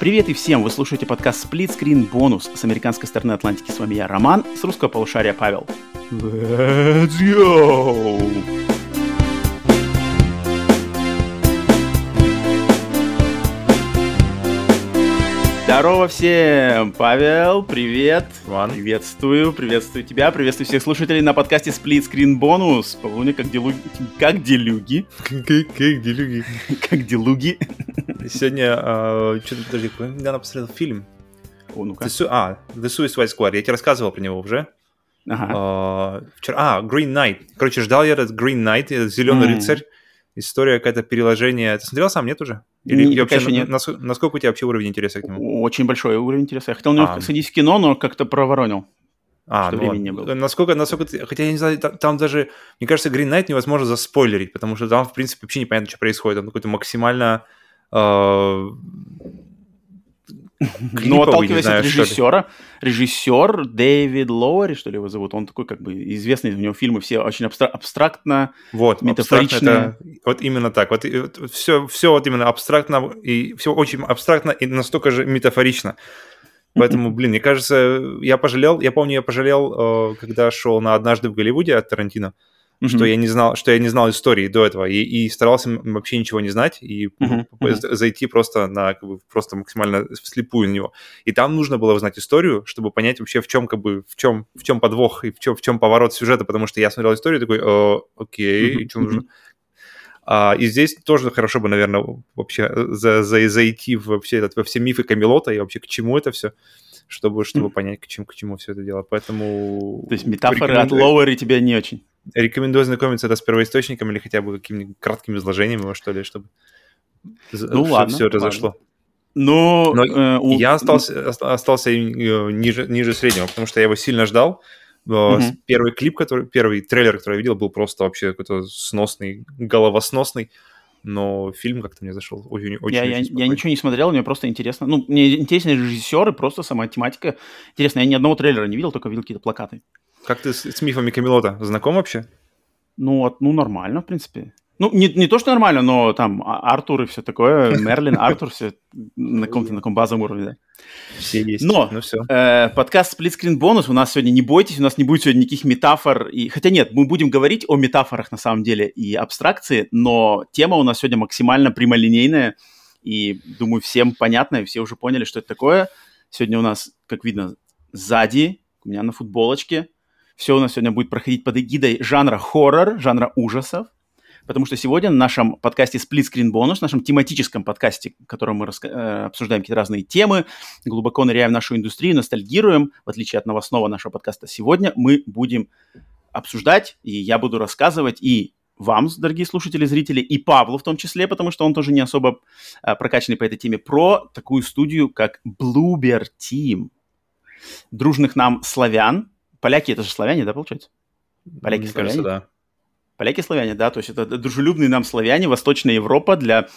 Привет и всем! Вы слушаете подкаст Split Screen Bonus с американской стороны Атлантики. С вами я, Роман, с русского полушария Павел. Let's go! Здорово всем! Павел, привет! Иван. Приветствую, приветствую тебя, приветствую всех слушателей на подкасте Split Screen Bonus. Павлуня, как делуги? Как делюги? Как делюги? Как делуги? Сегодня, а, что-то, подожди, недавно посмотрел фильм. О, ну-ка. The Su- а, The Suicide Squad. Я тебе рассказывал про него уже. Ага. А, вчера, а, Green Knight. Короче, ждал я этот Green Knight, этот Зеленый М. рыцарь. История какая-то переложение. Ты смотрел сам, нет уже? Или Не, вообще, нет. на- наск- насколько у тебя вообще уровень интереса к нему? Очень большой уровень интереса. Я хотел на него А. садись в кино, но как-то проворонил. А, что ну времени не было. Насколько, насколько ты- Хотя я не знаю, та- там, даже, мне кажется, Green Knight невозможно заспойлерить, потому что там, в принципе, вообще непонятно, что происходит. Он какой-то максимально... э, Ну, клиповый, отталкиваясь от режиссера, режиссер Дэвид Лоури, что ли его зовут, он такой как бы известный, у него фильмы все очень абстра- абстрактно, Вот, метафоричные. абстрактно это- вот именно так. Вот, все, все вот именно абстрактно, и все очень абстрактно и настолько же метафорично. Поэтому, блин, мне кажется, я пожалел, я помню, я пожалел, э, когда шел на «Однажды в Голливуде» от Тарантино, что Мгм. я не знал, что я не знал истории до этого и, и старался вообще ничего не знать и з- зайти просто на как бы просто максимально вслепую на него. И там нужно было узнать историю, чтобы понять вообще в чем как бы в чем в чем подвох и в чем в чем поворот сюжета, потому что я смотрел историю такой, «Э, окей, и что нужно? А, и здесь тоже хорошо бы, наверное, вообще э, за, за- зайти в вообще этот, во все мифы Камелота и вообще к чему это все, чтобы, чтобы понять, к чему, к чему все это дело. Поэтому... То есть метафоры от рекомендую- Лоури тебе не очень. Рекомендую ознакомиться это с первоисточником или хотя бы каким-нибудь кратким изложением его, что ли, чтобы Ну ладно, все это ладно. Но, Но э, у- Я остался, ост- остался э, ниже, ниже среднего, потому что я его сильно ждал. С- Первый клип, который, первый трейлер, который я видел, был просто вообще какой-то сносный, головосносный. Но фильм как-то мне зашел очень, очень, я, очень я, я ничего не смотрел, мне просто интересно. Ну, мне интересны режиссеры, просто сама тематика. Интересно, я ни одного трейлера не видел, только видел какие-то плакаты. Как ты с, с мифами Камелота знаком вообще? Ну, вот, ну, нормально, в принципе. Ну, не, не то, что нормально, но там А- Артур и все такое, Мерлин, Артур, все на каком-то на каком базовом уровне, да. Все есть. Но- Ну все. Э, подкаст Split Screen Bonus у нас сегодня, не бойтесь, у нас не будет сегодня никаких метафор. И... Хотя нет, мы будем говорить о метафорах на самом деле и абстракции, но тема у нас сегодня максимально прямолинейная. И, думаю, всем понятно, и все уже поняли, что это такое. Сегодня у нас, как видно, сзади, у меня на футболочке, все у нас сегодня будет проходить под эгидой жанра хоррор, жанра ужасов. Потому что сегодня на нашем подкасте Split Screen Bonus, нашем тематическом подкасте, в котором мы раска- э, обсуждаем какие-то разные темы, глубоко ныряем в нашу индустрию, ностальгируем, в отличие от новостного нашего подкаста. Сегодня мы будем обсуждать, и я буду рассказывать и вам, дорогие слушатели, зрители, и Павлу в том числе, потому что он тоже не особо э, прокачанный по этой теме, про такую студию, как Bloober Team. Дружных нам славян. Поляки это же славяне, да, получается? Поляки Мне славяне? кажется, да. Поляки славяне, да, то есть это дружелюбные нам славяне, Восточная Европа для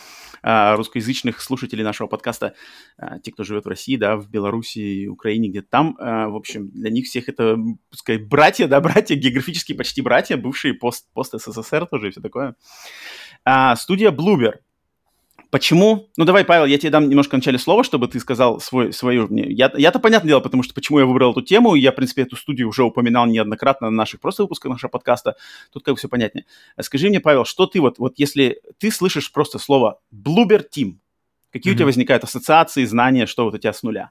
а, русскоязычных слушателей нашего подкаста, а, те, кто живет в России, да, в Беларуси, Украине, где-то там, а, в общем, для них всех это, пускай, братья, да, братья, географически почти братья, бывшие пост, пост СССР тоже и все такое. А, студия Bloober. Почему? Ну, давай, Павел, я тебе дам немножко в начале слова, чтобы ты сказал свой, свою... мне- Я, я-то понятное дело, потому что почему я выбрал эту тему, я, в принципе, эту студию уже упоминал неоднократно на наших просто выпусках нашего подкаста, тут как бы все понятнее. Скажи мне, Павел, что ты вот, вот если ты слышишь просто слово Bloober Team, какие у тебя возникают ассоциации, знания, что вот у тебя с нуля?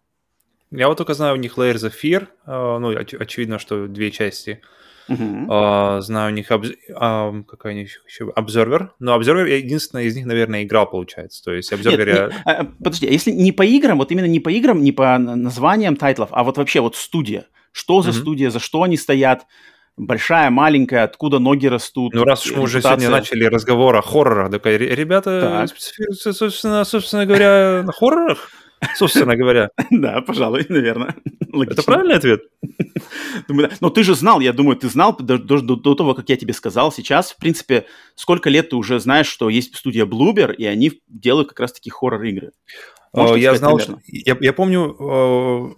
Я вот только знаю у них Layers of Fear, э, ну, оч- очевидно, что две части. А, знаю у них обз- ам, какая у них еще Observer. Но Observer я единственное из них, наверное, играл, получается. То есть Observer Нет, я... не- а, а, подожди, а если не по играм, вот именно не по играм, не по названиям тайтлов, а вот вообще вот студия. Что за Мгм. студия, за что они стоят? Большая, маленькая, откуда ноги растут? Ну, раз уж мы уже сегодня начали разговор о хоррорах, такая, «Ре- ребята Так. собственно говоря, на хоррорах, собственно говоря. Да, пожалуй, наверное. Логично. Это правильный ответ? Но ты же знал, я думаю, ты знал до, до- того, как я тебе сказал. Сейчас, в принципе, сколько лет ты уже знаешь, что есть студия Bloober, и они делают как раз-таки хоррор-игры. Э, Я знал, что... Я, я помню, э,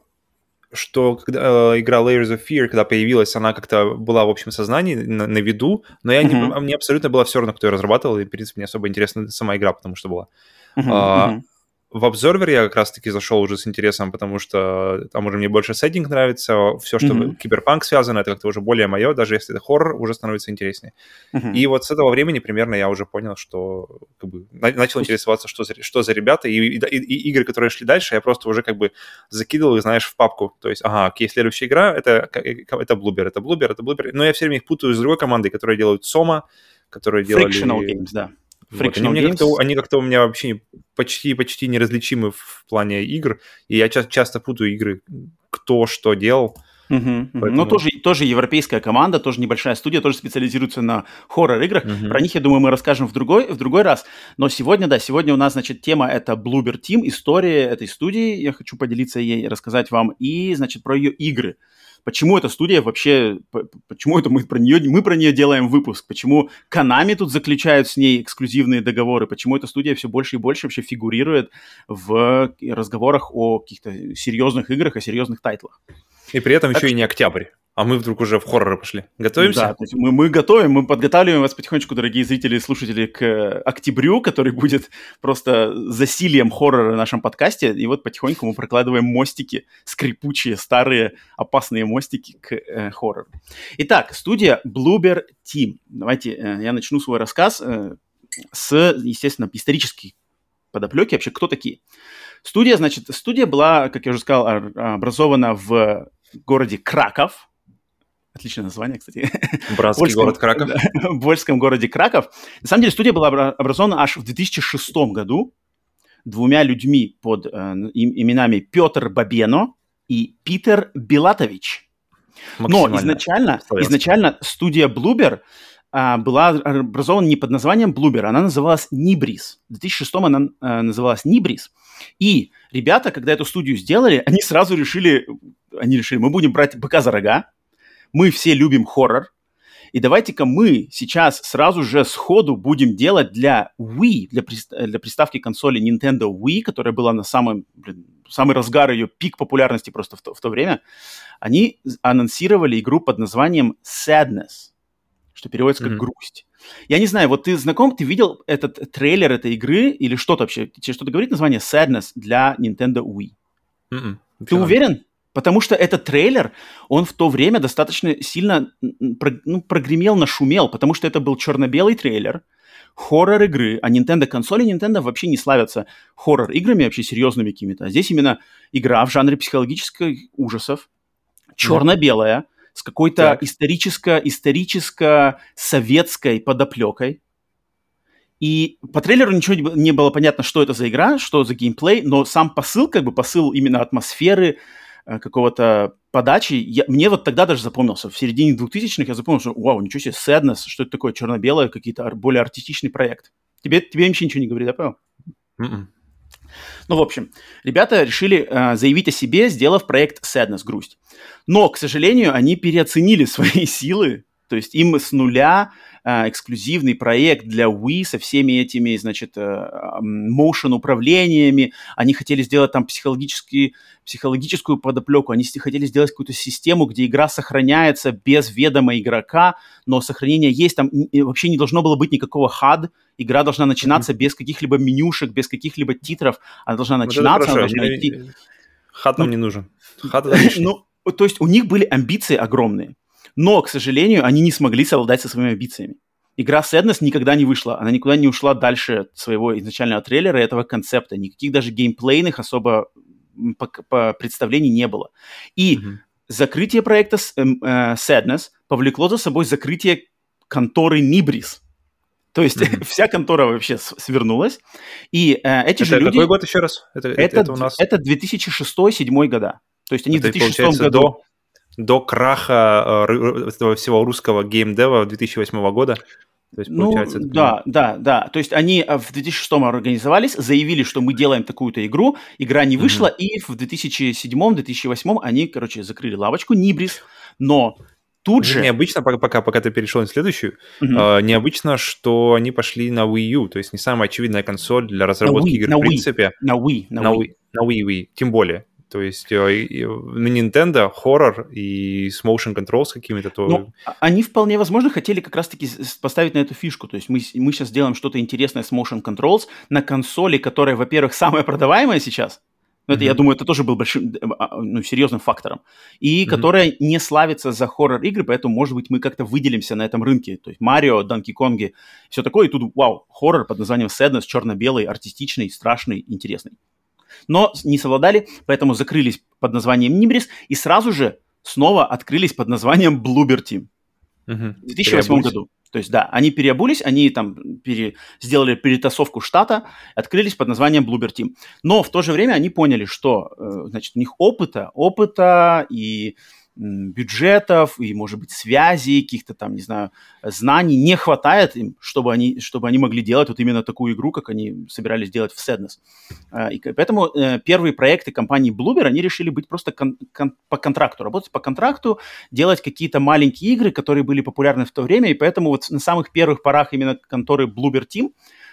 что когда э, игра Layers of Fear, когда появилась, она как-то была в общем сознании, на, на виду, но я не- Мгм. мне абсолютно было все равно, кто ее разрабатывал, и, в принципе, не особо интересна сама игра, потому что была. Мгм, А, мгм. В Observer я как раз-таки зашел уже с интересом, потому что там уже мне больше сеттинг нравится, все, что mm-hmm. киберпанк связано, это как-то уже более мое, даже если это хоррор, уже становится интереснее. Mm-hmm. И вот с этого времени примерно я уже понял, что как бы начал интересоваться, что за, что за ребята, и, и, и игры, которые шли дальше, я просто уже как бы закидывал их, знаешь, в папку. То есть, ага, окей, следующая игра, это, это Bloober, это Bloober, это Bloober. Но я все время их путаю с другой командой, которая делают Сома, которые делали... Frictional Games, да. Вот, они, мне как-то, они как-то у меня вообще почти-почти неразличимы в плане игр, и я ча- часто путаю игры, кто что делал. Угу, Поэтому... Ну, тоже, тоже европейская команда, тоже небольшая студия, тоже специализируется на хоррор-играх. Угу. Про них, я думаю, мы расскажем в другой, в другой раз. Но сегодня, да, сегодня у нас, значит, тема это Bloober Team, история этой студии. Я хочу поделиться ей, рассказать вам. И, значит, про ее игры почему эта студия вообще, почему это мы про нее, мы про нее делаем выпуск, почему Канами тут заключают с ней эксклюзивные договоры, почему эта студия все больше и больше вообще фигурирует в разговорах о каких-то серьезных играх, о серьезных тайтлах. И при этом еще и не октябрь. А мы вдруг уже в хорроры пошли. Готовимся? Да, то есть мы, мы готовим, мы подготавливаем вас потихонечку, дорогие зрители и слушатели, к э, октябрю, который будет просто засилием хоррора в нашем подкасте. И вот потихоньку мы прокладываем мостики, скрипучие, старые, опасные мостики к э, хоррору. Итак, студия Bloober Team. Давайте э, я начну свой рассказ э, с, естественно, исторической подоплеки. Вообще, кто такие? Студия, значит, студия была, как я уже сказал, образована в городе Краков, Отличное название, кстати. Братский Польском, город Краков. в польском городе Краков. На самом деле студия была образована аж в 2006 году двумя людьми под э, именами Петр Бабено и Питер Билатович. Но изначально, изначально студия Bloober а, была образована не под названием Bloober, она называлась Nibris. В 2006 она а, называлась Nibris. И ребята, когда эту студию сделали, они сразу решили, они решили, мы будем брать быка за рога, мы все любим хоррор, и давайте-ка мы сейчас сразу же сходу будем делать для Wii, для, для приставки консоли Nintendo Wii, которая была на самом, блин, самый разгар ее, пик популярности просто в то, в то время, они анонсировали игру под названием Sadness, что переводится как mm-hmm. грусть. Я не знаю, вот ты знаком, ты видел этот трейлер этой игры или что-то вообще? Тебе что-то говорит название Sadness для Nintendo Wii? Mm-mm. Ты уверен? Потому что этот трейлер, он в то время достаточно сильно ну, прогремел, нашумел, потому что это был черно-белый трейлер, хоррор игры, а Nintendo консоли Nintendo вообще не славятся хоррор играми вообще серьезными какими-то. А здесь именно игра в жанре психологических ужасов, черно-белая, с какой-то историческо, историческо-советской подоплекой. И по трейлеру ничего не было понятно, что это за игра, что за геймплей, но сам посыл, как бы посыл именно атмосферы, какого-то подачи, я, мне вот тогда даже запомнился, в середине 2000-х я запомнил, что вау, ничего себе, Sadness, что это такое, черно-белое, какие-то более артистичный проект. Тебе, тебе вообще ничего не говорит, да, Павел? Mm-mm. Ну, в общем, ребята решили э, заявить о себе, сделав проект Sadness, грусть. Но, к сожалению, они переоценили свои силы, то есть им с нуля э, эксклюзивный проект для Wii со всеми этими, значит, э, motion управлениями. Они хотели сделать там психологический, психологическую подоплеку. Они хотели сделать какую-то систему, где игра сохраняется без ведома игрока, но сохранение есть. Там вообще не должно было быть никакого HUD. Игра должна начинаться mm-hmm. без каких-либо менюшек, без каких-либо титров. Она должна начинаться, она должна идти. HUD нам ну, не нужен. HUD ну, то есть у них были амбиции огромные. Но, к сожалению, они не смогли совладать со своими амбициями. Игра Sadness никогда не вышла, она никуда не ушла дальше своего изначального трейлера и этого концепта. Никаких даже геймплейных особо по, по представлений не было. И mm-hmm. закрытие проекта э, э, Sadness повлекло за собой закрытие конторы Nibris. То есть mm-hmm. вся контора вообще свернулась. И э, эти это же люди... какой год еще раз? Это, это, это, у нас... это 2006-2007 года. То есть они это, в 2006 году... До до краха э, этого всего русского геймдева 2008 года. То есть, ну, это... да, да, да. То есть они э, в 2006 организовались, заявили, что мы делаем такую-то игру, игра не вышла, mm-hmm. и в 2007-2008 они, короче, закрыли лавочку Нибрис, но тут же... Необычно, пока, пока ты перешел на следующую, mm-hmm. э, необычно, что они пошли на Wii U, то есть не самая очевидная консоль для разработки на Wii, игр на в принципе. На Wii, на, на Wii. Wii. На Wii, Wii, тем более. То есть э, на Nintendo хоррор и с motion control с какими-то... То... Ну, а, они вполне возможно хотели как раз-таки поставить на эту фишку. То есть мы, мы сейчас делаем что-то интересное с motion controls на консоли, которая, во-первых, самая продаваемая сейчас, но это, mm-hmm. я думаю, это тоже был большим, э, а, ну, серьезным фактором. И mm-hmm. которая не славится за хоррор-игры, поэтому, может быть, мы как-то выделимся на этом рынке. То есть Марио, Данки Конги, все такое. И тут, вау, хоррор под названием Sadness, черно-белый, артистичный, страшный, интересный но не совладали, поэтому закрылись под названием Nimris и сразу же снова открылись под названием Bloober Team. Угу. В 2008 году. То есть, да, они переобулись, они там пере... сделали перетасовку штата, открылись под названием Bloober Team. Но в то же время они поняли, что, э, значит, у них опыта, опыта и бюджетов и, может быть, связей, каких-то там, не знаю, знаний не хватает им, чтобы они, чтобы они могли делать вот именно такую игру, как они собирались делать в Sadness. А, и поэтому э, первые проекты компании Bloober, они решили быть просто кон- кон- по контракту, работать по контракту, делать какие-то маленькие игры, которые были популярны в то время, и поэтому вот на самых первых порах именно конторы Bloober Team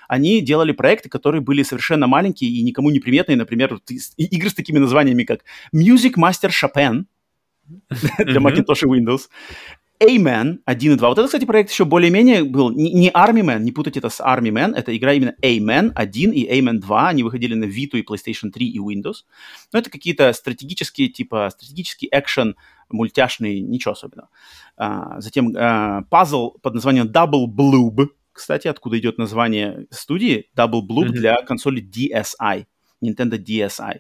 они делали проекты, которые были совершенно маленькие и никому не приметные, например, игры с такими названиями, как Music Master Chopin, для Macintosh и Windows. A-Man 1 и 2. Вот это, кстати, проект еще более-менее был не Army Man, не путать это с Army Man, это игра именно A-Man 1 и A-Man 2, они выходили на Vita и PlayStation 3 и Windows. Но это какие-то стратегические, типа, стратегический экшен, мультяшный, ничего особенного. А, затем а, пазл под названием Double Bloob, кстати, откуда идет название студии, Double Bloob mm-hmm. для консоли DSi. Nintendo DSi.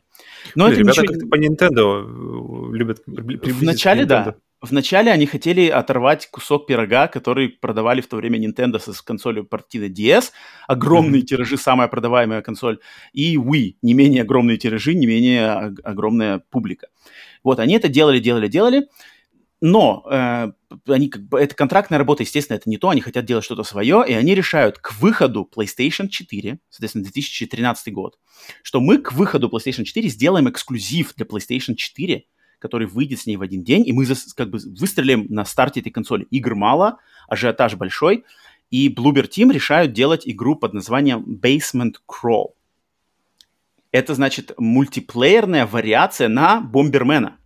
Но Блин, это ребята ничего... как-то по Nintendo э, любят В начале, да. Вначале они хотели оторвать кусок пирога, который продавали в то время Nintendo с консолью партийной DS, огромные mm-hmm. тиражи, самая продаваемая консоль, и Wii, не менее огромные тиражи, не менее огромная публика. Вот, они это делали, делали, делали, но э, они как бы, это контрактная работа, естественно, это не то, они хотят делать что-то свое, и они решают к выходу PlayStation 4, соответственно, 2013 год, что мы к выходу PlayStation 4 сделаем эксклюзив для PlayStation 4, который выйдет с ней в один день, и мы как бы выстрелим на старте этой консоли. Игр мало, ажиотаж большой, и Bloober Team решают делать игру под названием Basement Crawl. Это значит мультиплеерная вариация на Бомбермена.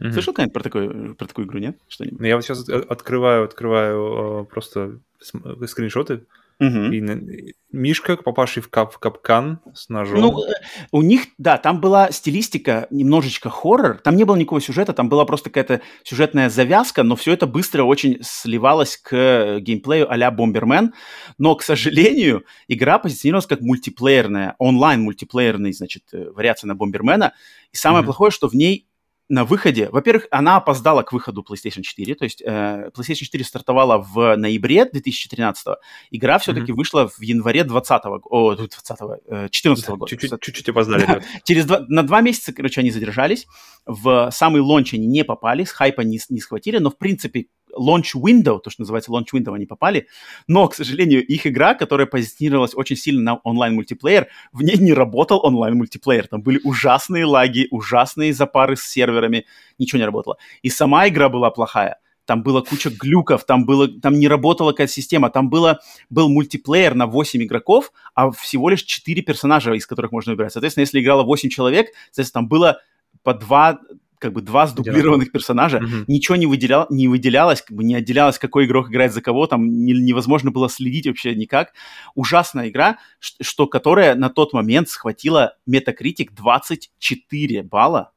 Mm-hmm. Слышал когда-нибудь про, такую, про такую игру, нет? Что-нибудь? Ну, я вот сейчас открываю, открываю э, просто скриншоты. Угу. И Мишка, попавший в, кап, в капкан с ножом. Ну, э, у них, да, там была стилистика немножечко хоррор. Там не было никакого сюжета, там была просто какая-то сюжетная завязка, но все это быстро очень сливалось к геймплею а-ля Бомбермен. Но, к сожалению, игра позиционировалась как мультиплеерная, онлайн-мультиплеерный, значит, э, вариация на Бомбермена. И самое mm плохое, что в ней на выходе, во-первых, она опоздала к выходу PlayStation 4, то есть э, PlayStation 4 стартовала в ноябре 2013, игра все-таки mm-hmm. вышла в январе 20 о, 20 э, 14 года. Чуть-чуть, опоздали. Через два, на два месяца, короче, они задержались, в самый лонч они не попали, с хайпа не, не схватили, но, в принципе, launch window, то, что называется launch window, они попали, но, к сожалению, их игра, которая позиционировалась очень сильно на онлайн-мультиплеер, в ней не работал онлайн-мультиплеер. Там были ужасные лаги, ужасные запары с серверами, ничего не работало. И сама игра была плохая. Там было куча глюков, там, было, там не работала какая-то система, там было, был мультиплеер на 8 игроков, а всего лишь 4 персонажа, из которых можно выбирать. Соответственно, если играло 8 человек, соответственно, там было по два как бы два сдублированных персонажа, mm-hmm. ничего не, выделял, не выделялось, как бы не отделялось, какой игрок играет за кого, там не, невозможно было следить вообще никак. Ужасная игра, что, которая на тот момент схватила Metacritic 24 балла,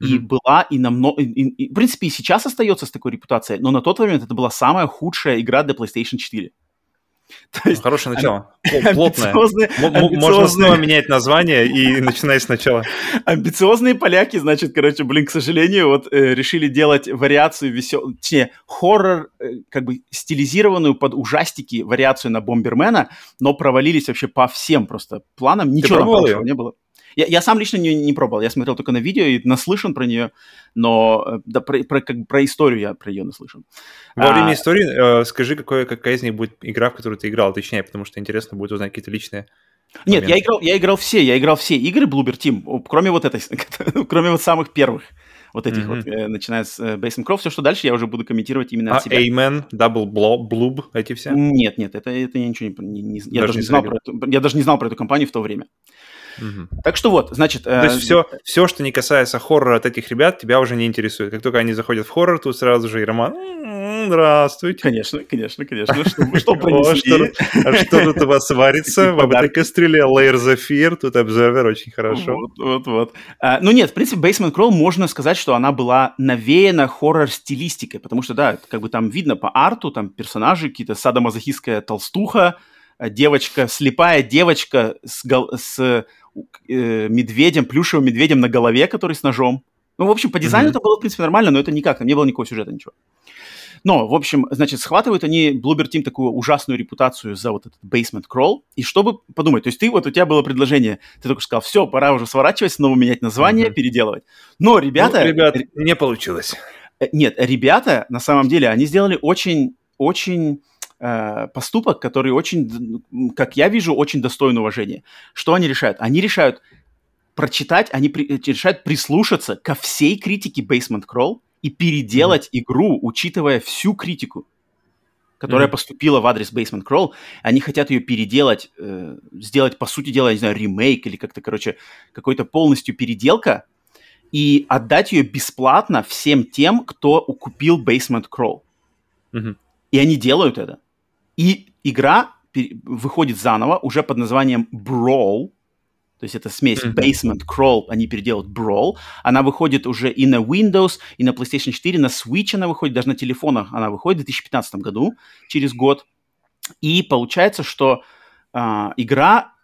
mm-hmm. и была и намного... И, и, в принципе, и сейчас остается с такой репутацией, но на тот момент это была самая худшая игра для PlayStation 4. То есть, Хорошее начало. Плотное. Можно снова менять название и начинать сначала. Амбициозные поляки, значит, короче, блин, к сожалению, вот э, решили делать вариацию веселую, точнее, хоррор, э, как бы стилизированную под ужастики вариацию на Бомбермена, но провалились вообще по всем просто планам. Ничего хорошего не было. Я, я сам лично не, не пробовал, я смотрел только на видео и наслышан про нее, но э, да, про, про, как, про историю я про нее наслышан. Во а, время истории э, скажи, какой, какая из них будет игра, в которую ты играл, точнее, потому что интересно будет узнать какие-то личные Нет, я играл, я играл все, я играл все игры Bloober Team, кроме вот этой, кроме вот самых первых. вот этих mm-hmm. вот, э, начиная с э, Basement Crawl. Все, что дальше, я уже буду комментировать именно а от себя. Amen, Double Bloob, эти все? Нет, нет, это, это я ничего не... не, не я, даже не знал про эту, я даже не знал про эту компанию в то время. Угу. Так что вот, значит... То есть все, все, что не касается хоррора от этих ребят, тебя уже не интересует. Как только они заходят в хоррор, тут сразу же и роман здравствуйте. Конечно, конечно, конечно. Что, что принесли? А что тут у вас варится? В этой кастрюле Layer Zephyr, тут Observer, очень хорошо. Вот, вот, вот. А, ну нет, в принципе, Basement Crawl можно сказать, что она была навеяна хоррор-стилистикой, потому что, да, как бы там видно по арту, там персонажи, какие-то садомазохистская толстуха, девочка, слепая девочка с, с э, медведем, плюшевым медведем на голове, который с ножом. Ну, в общем, по дизайну mm-hmm. это было, в принципе, нормально, но это никак, там не было никакого сюжета, ничего. Но, в общем, значит, схватывают они Bloober Team такую ужасную репутацию за вот этот basement crawl. И чтобы подумать, то есть ты, вот у тебя было предложение, ты только сказал, все, пора уже сворачивать, снова менять название, mm-hmm. переделывать. Но ребята... Ну, ребят, не получилось. Э, нет, ребята, на самом деле, они сделали очень, очень э, поступок, который очень, как я вижу, очень достоин уважения. Что они решают? Они решают прочитать, они при, решают прислушаться ко всей критике Basement Crawl и переделать mm-hmm. игру, учитывая всю критику, которая mm-hmm. поступила в адрес Basement Crawl. Они хотят ее переделать, э, сделать, по сути дела, я не знаю, ремейк или как-то, короче, какой-то полностью переделка и отдать ее бесплатно всем тем, кто купил Basement Crawl. Mm-hmm. И они делают это. И игра выходит заново уже под названием Brawl, то есть это смесь mm-hmm. Basement, Crawl, они переделают Brawl. Она выходит уже и на Windows, и на PlayStation 4, на Switch она выходит, даже на телефонах она выходит в 2015 году, через год. И получается, что а, игра,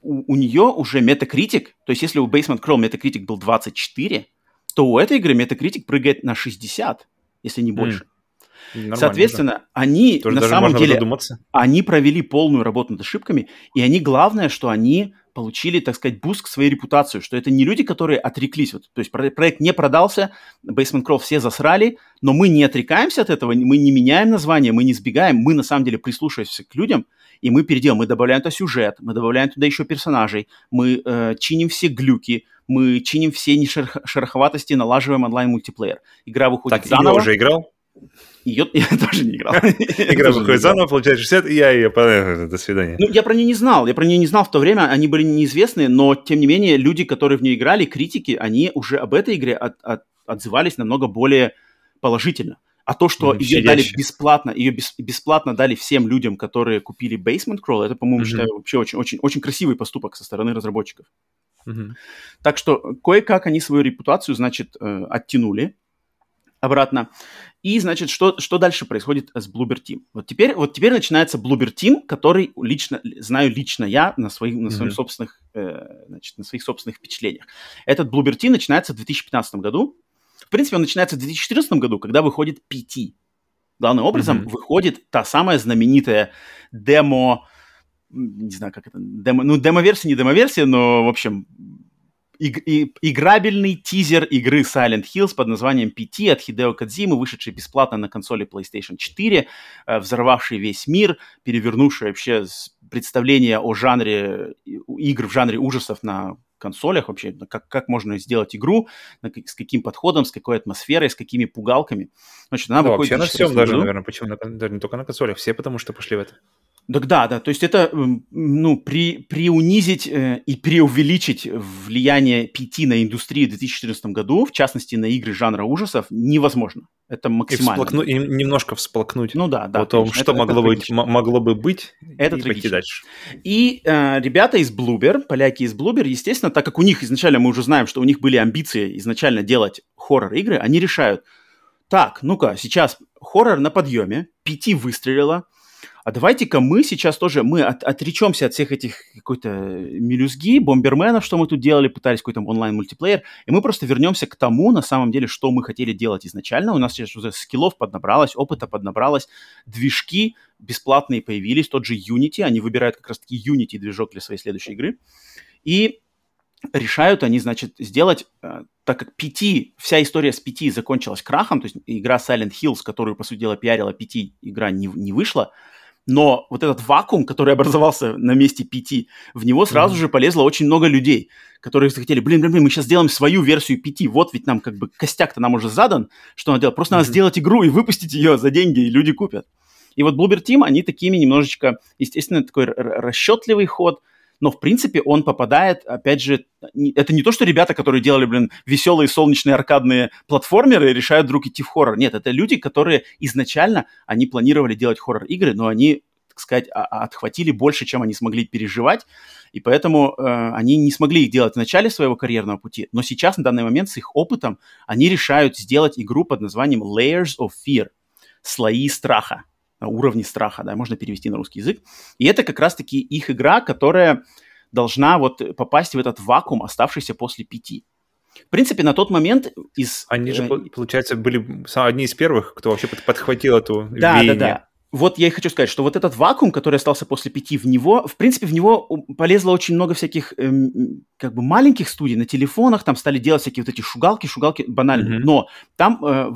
у, у нее уже Metacritic, то есть если у Basement Crawl Metacritic был 24, то у этой игры Metacritic прыгает на 60, если не больше. Mm. Нормально, Соответственно, да. они Тоже на самом деле, они провели полную работу над ошибками, и они, главное, что они получили, так сказать, буст к своей репутации, что это не люди, которые отреклись. Вот, то есть проект не продался, Basement Crawl все засрали, но мы не отрекаемся от этого, мы не меняем название, мы не сбегаем, мы на самом деле прислушиваемся к людям, и мы переделаем, мы добавляем туда сюжет, мы добавляем туда еще персонажей, мы э, чиним все глюки, мы чиним все нешероховатости, налаживаем онлайн-мультиплеер. Игра выходит так, заново. Так, уже играл? Ее я тоже не играл. Игра выходит заново, получает 60, и я ее... До свидания. Ну, я про нее не знал. Я про нее не знал в то время. Они были неизвестны, но, тем не менее, люди, которые в нее играли, критики, они уже об этой игре от, от, отзывались намного более положительно. А то, что ее дали бесплатно, ее бес, бесплатно дали всем людям, которые купили Basement Crawl, это, по-моему, mm-hmm. считаю, вообще очень, очень, очень красивый поступок со стороны разработчиков. Mm-hmm. Так что кое-как они свою репутацию, значит, э, оттянули обратно. И, значит, что, что дальше происходит с Bloober Team? Вот теперь, вот теперь начинается Bloober Team, который лично, знаю лично я на, своих, на, своих mm-hmm. собственных, э, значит, на своих собственных впечатлениях. Этот Bloober Team начинается в 2015 году. В принципе, он начинается в 2014 году, когда выходит PT. Главным образом mm-hmm. выходит та самая знаменитая демо, не знаю, как это, демо, ну, демо-версия, не демо-версия, но, в общем, иг- играбельный тизер игры Silent Hills под названием PT от Хидео Кадзимы, вышедший бесплатно на консоли PlayStation 4, э, взорвавший весь мир, перевернувший вообще представление о жанре игр в жанре ужасов на консолях вообще, как, как можно сделать игру, с каким подходом, с какой атмосферой, с какими пугалками. Значит, она да, вообще на всем даже, наверное, почему на, даже не только на консолях, все потому что пошли в это. Так да, да, то есть это, ну, при, приунизить э, и преувеличить влияние PT на индустрию в 2014 году, в частности, на игры жанра ужасов, невозможно. Это максимально. И, всплакну, и немножко всплакнуть. Ну да, да. О том, что это, могло, это быть, могло бы быть, это и пойти дальше. И э, ребята из Bloober, поляки из Bloober, естественно, так как у них изначально, мы уже знаем, что у них были амбиции изначально делать хоррор-игры, они решают, так, ну-ка, сейчас хоррор на подъеме, PT выстрелила, а давайте-ка мы сейчас тоже, мы от, отречемся от всех этих какой-то мелюзги, бомберменов, что мы тут делали, пытались какой-то онлайн-мультиплеер, и мы просто вернемся к тому, на самом деле, что мы хотели делать изначально. У нас сейчас уже скиллов поднабралось, опыта поднабралось, движки бесплатные появились, тот же Unity, они выбирают как раз-таки Unity движок для своей следующей игры, и решают они, значит, сделать, э, так как PT, вся история с PT закончилась крахом, то есть игра Silent Hills, которую, по сути дела, пиарила PT, игра не, не вышла, Но вот этот вакуум, который образовался на месте PT, в него сразу mm-hmm. же полезло очень много людей, которые захотели, блин, блин, блин, мы сейчас сделаем свою версию PT, вот ведь нам как бы костяк-то нам уже задан, что надо делать, просто mm-hmm. надо сделать игру и выпустить ее за деньги, и люди купят. И вот Bloober Team, они такими немножечко, естественно, такой расчетливый ход, но, в принципе, он попадает, опять же, это не то, что ребята, которые делали, блин, веселые солнечные аркадные платформеры, решают вдруг идти в хоррор. Нет, это люди, которые изначально, они планировали делать хоррор-игры, но они так сказать, отхватили больше, чем они смогли переживать, и поэтому э, они не смогли их делать в начале своего карьерного пути, но сейчас, на данный момент, с их опытом, они решают сделать игру под названием Layers of Fear, слои страха уровни страха, да, можно перевести на русский язык. И это как раз-таки их игра, которая должна вот попасть в этот вакуум, оставшийся после пяти. В принципе, на тот момент из... Они же, э, получается, были одни из первых, кто вообще подхватил эту Да, веяние. да, да. Вот я и хочу сказать, что вот этот вакуум, который остался после пяти, в него, в принципе, в него полезло очень много всяких, эм, как бы, маленьких студий на телефонах, там стали делать всякие вот эти шугалки, шугалки банальные, mm-hmm. но там э,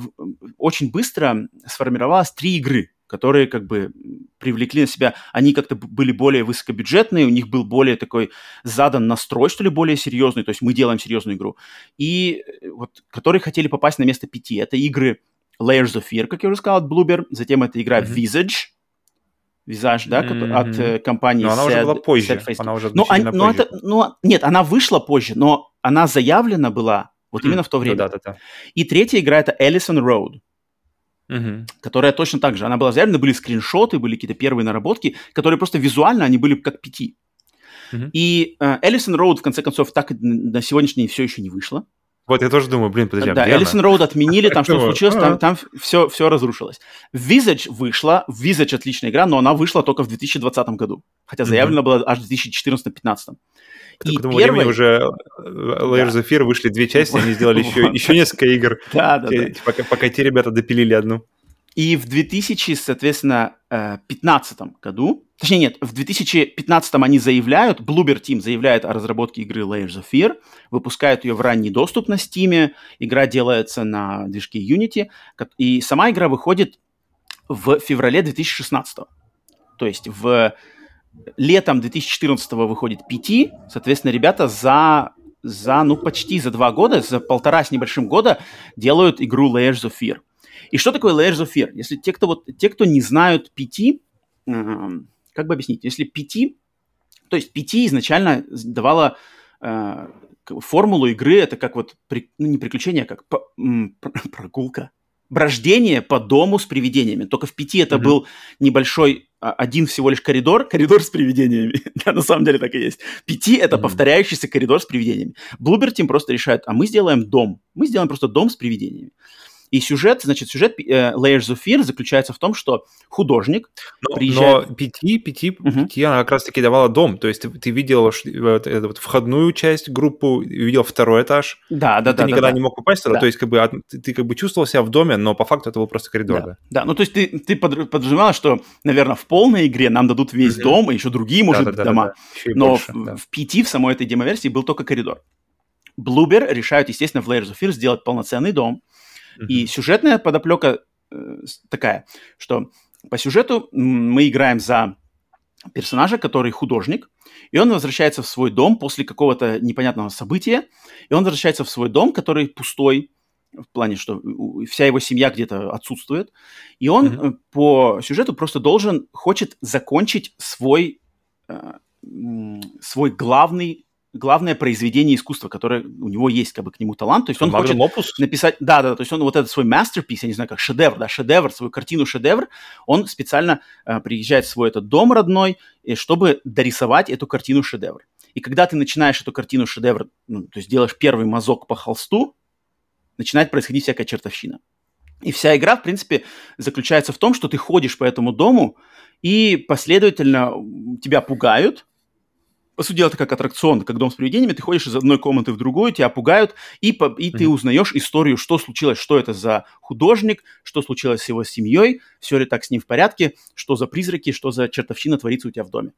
очень быстро сформировалось три игры, которые как бы привлекли на себя, они как-то были более высокобюджетные, у них был более такой задан настрой, что ли, более серьезный, то есть мы делаем серьезную игру, и э, вот, которые хотели попасть на место пяти. Это игры Layers of Fear, как я уже сказал, от Bloober, затем это игра mm-hmm. Visage, Visage, да, mm-hmm. от э, компании Но она Sad, уже была позже, она уже но, а, но Это, но, нет, она вышла позже, но она заявлена была вот mm-hmm. именно в то время. Да-да-да. И третья игра это Ellison Road угу. которая точно так же, она была заявлена, были скриншоты, были какие-то первые наработки, которые просто визуально, они были как пяти. Угу. И э, Эллисон Роуд, в конце концов, так на сегодняшний день все еще не вышло. Вот я тоже думаю, блин, подожди, а Да, Эллисон Роуд отменили, там что случилось, там, там все, все разрушилось. Visage вышла, Visage отличная игра, но она вышла только в 2020 году, хотя заявлена была аж в 2014-2015. К и тому первый... времени уже э, Layers of Fear вышли две части, они сделали еще, еще несколько игр, да, да, да. Пока, пока те ребята допилили одну. И в 2000, соответственно, 2015 э, году, точнее нет, в 2015 они заявляют, Bloober Team заявляет о разработке игры Layers of Fear, выпускают ее в ранний доступ на Steam, игра делается на движке Unity, и сама игра выходит в феврале 2016. То есть в летом 2014 выходит PT, соответственно, ребята за, за, ну, почти за два года, за полтора с небольшим года делают игру Layers of Fear. И что такое Layers of Fear? Если те, кто, вот, те, кто не знают PT, э, как бы объяснить? Если PT, то есть PT изначально давала э, формулу игры, это как вот, при, ну, не приключение, а как по, м, прогулка, брождение по дому с привидениями. Только в пяти это mm-hmm. был небольшой один всего лишь коридор, коридор с привидениями. да, на самом деле так и есть. Пяти это mm-hmm. повторяющийся коридор с привидениями. Bloober Team просто решает, а мы сделаем дом. Мы сделаем просто дом с привидениями. И сюжет, значит, сюжет э, Layers of Fear заключается в том, что художник но, приезжает... Но пяти, пяти, uh-huh. пяти она как раз-таки давала дом. То есть ты, ты видел вот, эту вот входную часть группу, видел второй этаж. Да, да, ты да. Ты никогда да, не мог попасть туда. Да. То есть как бы ты, ты как бы чувствовал себя в доме, но по факту это был просто коридор, да? Да, да ну то есть ты, ты подразумевал, что, наверное, в полной игре нам дадут весь uh-huh. дом, и еще другие, может да, да, дома. Да, да. Но больше, в, да. в пяти, в самой этой демоверсии был только коридор. Bloober решают, естественно, в Layers of Fear сделать полноценный дом, и сюжетная подоплека э, такая, что по сюжету мы играем за персонажа, который художник, и он возвращается в свой дом после какого-то непонятного события, и он возвращается в свой дом, который пустой, в плане, что вся его семья где-то отсутствует, и он mm-hmm. по сюжету просто должен, хочет закончить свой, э, свой главный главное произведение искусства, которое у него есть, как бы к нему талант. То есть он хочет опус? написать, да, да, то есть он вот этот свой masterpiece, я не знаю, как шедевр, да, шедевр, свою картину шедевр, он специально э, приезжает в свой этот дом родной, и, чтобы дорисовать эту картину шедевр. И когда ты начинаешь эту картину шедевр, ну, то есть делаешь первый мазок по холсту, начинает происходить всякая чертовщина. И вся игра, в принципе, заключается в том, что ты ходишь по этому дому, и последовательно тебя пугают, по сути дела, это как аттракцион, как дом с привидениями, ты ходишь из одной комнаты в другую, тебя пугают, и, по, и ты узнаешь историю, что случилось, что это за художник, что случилось с его семьей, все ли так с ним в порядке, что за призраки, что за чертовщина творится у тебя в доме.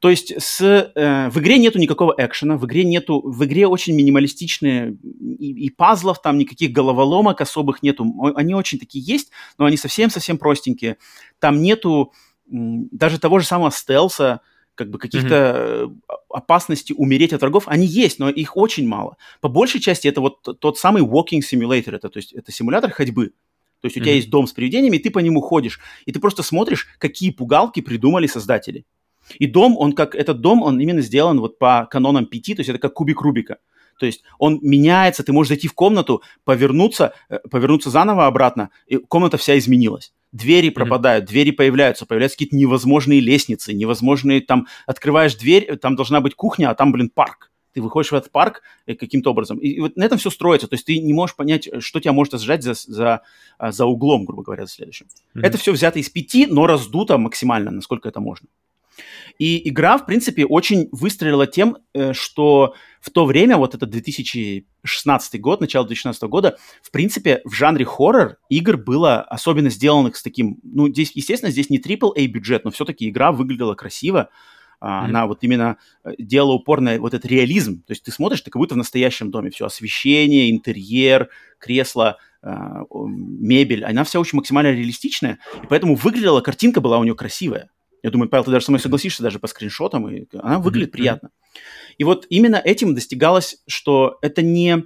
То есть с, э, в игре нету никакого экшена, в игре нету, в игре очень минималистичные и, и пазлов, там никаких головоломок особых нету. Они очень такие есть, но они совсем-совсем простенькие. Там нету даже того же самого стелса, как бы каких-то mm-hmm. опасностей умереть от врагов, они есть, но их очень мало. По большей части это вот тот самый walking simulator, это, то есть это симулятор ходьбы. То есть у mm-hmm. тебя есть дом с привидениями, и ты по нему ходишь, и ты просто смотришь, какие пугалки придумали создатели. И дом, он как, этот дом, он именно сделан вот по канонам пяти, то есть это как кубик Рубика. То есть он меняется, ты можешь зайти в комнату, повернуться, э, повернуться заново обратно, и комната вся изменилась. Двери пропадают, mm-hmm. двери появляются, появляются какие-то невозможные лестницы, невозможные там, открываешь дверь, там должна быть кухня, а там, блин, парк. Ты выходишь в этот парк э, каким-то образом. И вот на этом все строится. То есть ты не можешь понять, что тебя может ожидать за, за, а, за углом, грубо говоря, за следующим. Mm-hmm. Это все взято из пяти, но раздуто максимально, насколько это можно. И игра, в принципе, очень выстрелила тем, э, что в то время, вот это 2016 год, начало 2016 года, в принципе, в жанре хоррор игр было особенно сделанных с таким, ну, здесь, естественно, здесь не AAA бюджет, но все-таки игра выглядела красиво, Mm-hmm. Она вот именно э, делала упор на вот этот реализм. То есть ты смотришь, ты как будто в настоящем доме. Все освещение, интерьер, кресло, э, мебель. Она вся очень максимально реалистичная. И поэтому выглядела, картинка была у нее красивая. Я думаю, Павел, ты даже со мной согласишься даже по скриншотам, и она выглядит mm-hmm. приятно. И вот именно этим достигалось, что это не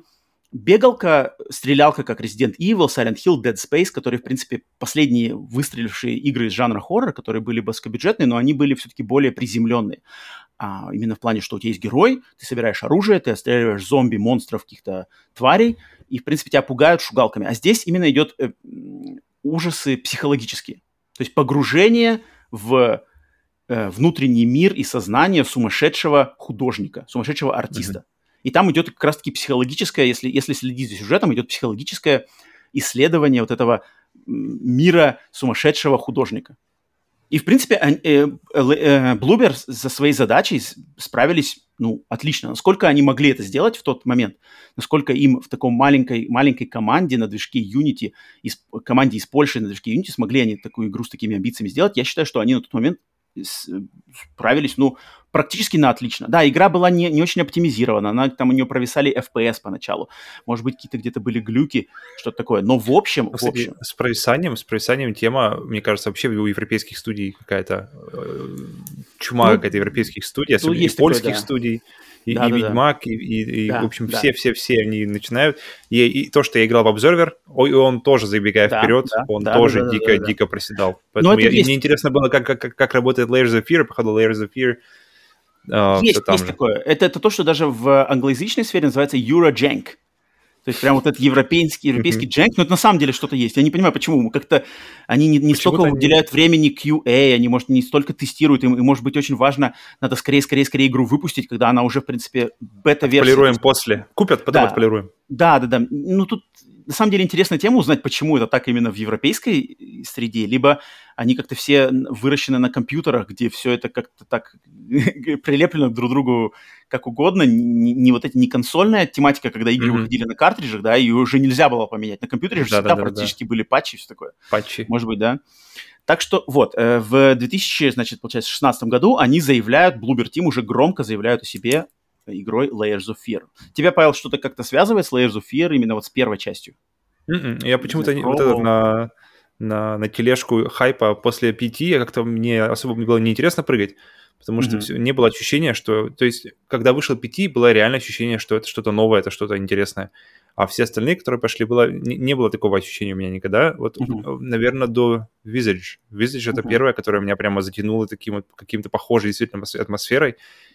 бегалка, стрелялка, как Resident Evil, Silent Hill, Dead Space, которые, в принципе, последние выстрелившие игры из жанра хоррор, которые были высокобюджетные, но они были все-таки более приземленные. А, именно в плане, что у тебя есть герой, ты собираешь оружие, ты отстреливаешь зомби, монстров, каких-то тварей, и, в принципе, тебя пугают шугалками. А здесь именно идет э, ужасы психологические. То есть погружение в э, внутренний мир и сознание сумасшедшего художника, сумасшедшего артиста. Mm-hmm. И там идет как раз-таки психологическое, если, если следить за сюжетом, идет психологическое исследование вот этого мира сумасшедшего художника. И, в принципе, э, э, Bloober за своей задачей справились, ну, отлично. Насколько они могли это сделать в тот момент, насколько им в таком маленькой, маленькой команде на движке Unity, из, команде из Польши на движке Unity смогли они такую игру с такими амбициями сделать, я считаю, что они на тот момент справились, ну, практически на отлично. Да, игра была не, не очень оптимизирована, она, там у нее провисали FPS поначалу. Может быть, какие-то где-то были глюки, что-то такое. Но в общем, Кстати, в общем... С провисанием, с провисанием тема, мне кажется, вообще у европейских студий какая-то э, чума ну, какая-то европейских студий, особенно ну, есть польских такое, да. студий и, да, и да, Ведьмак, да. и, и, и да, в общем, все-все-все они начинают. И, и то, что я играл в Observer, он тоже, забегая да, вперед, да, он да, тоже да, дико-дико да, да, дико проседал. Поэтому я, мне интересно было, как, как, как работает Layers of Fear, походу Layers of Fear Uh, есть, есть же. такое. Это, это то, что даже в англоязычной сфере называется Eurojank. То есть прям вот этот европейский, европейский mm-hmm. дженк, но это на самом деле что-то есть. Я не понимаю, почему. Как-то они не, не столько они... уделяют времени QA, они, может, не столько тестируют, и, и, может быть, очень важно, надо скорее, скорее, скорее игру выпустить, когда она уже, в принципе, бета-версия. Полируем после. Купят, потом да. отполируем. Да, да, да. Ну, тут на самом деле интересная тема узнать, почему это так именно в европейской среде, либо они как-то все выращены на компьютерах, где все это как-то так прилеплено друг к другу как угодно, не, не вот эти не консольная тематика, когда игры mm-hmm. выходили на картриджах, да, и уже нельзя было поменять. На компьютере же всегда практически были патчи и все такое. Патчи. Может быть, да. Так что вот, э, в 2000, значит, получается, 2016 году они заявляют, Bloober Team уже громко заявляют о себе игрой Layers of Fear. Тебя, Павел, что-то как-то связывает с Layers of Fear именно вот с первой частью? Mm-mm. М-м, я почему-то не, вот этот на, на, на тележку хайпа после пяти, как-то мне особо было неинтересно прыгать, потому что mm-hmm. не было ощущения, что... То есть, когда вышел пяти, было реально ощущение, что это что-то новое, это что-то интересное. А все остальные, которые пошли, было, не, не было такого ощущения у меня никогда. Вот, mm-hmm. наверное, до Visage. Visage mm-hmm. это первое, которое меня прямо затянуло таким вот каким-то похожей действительно атмосферой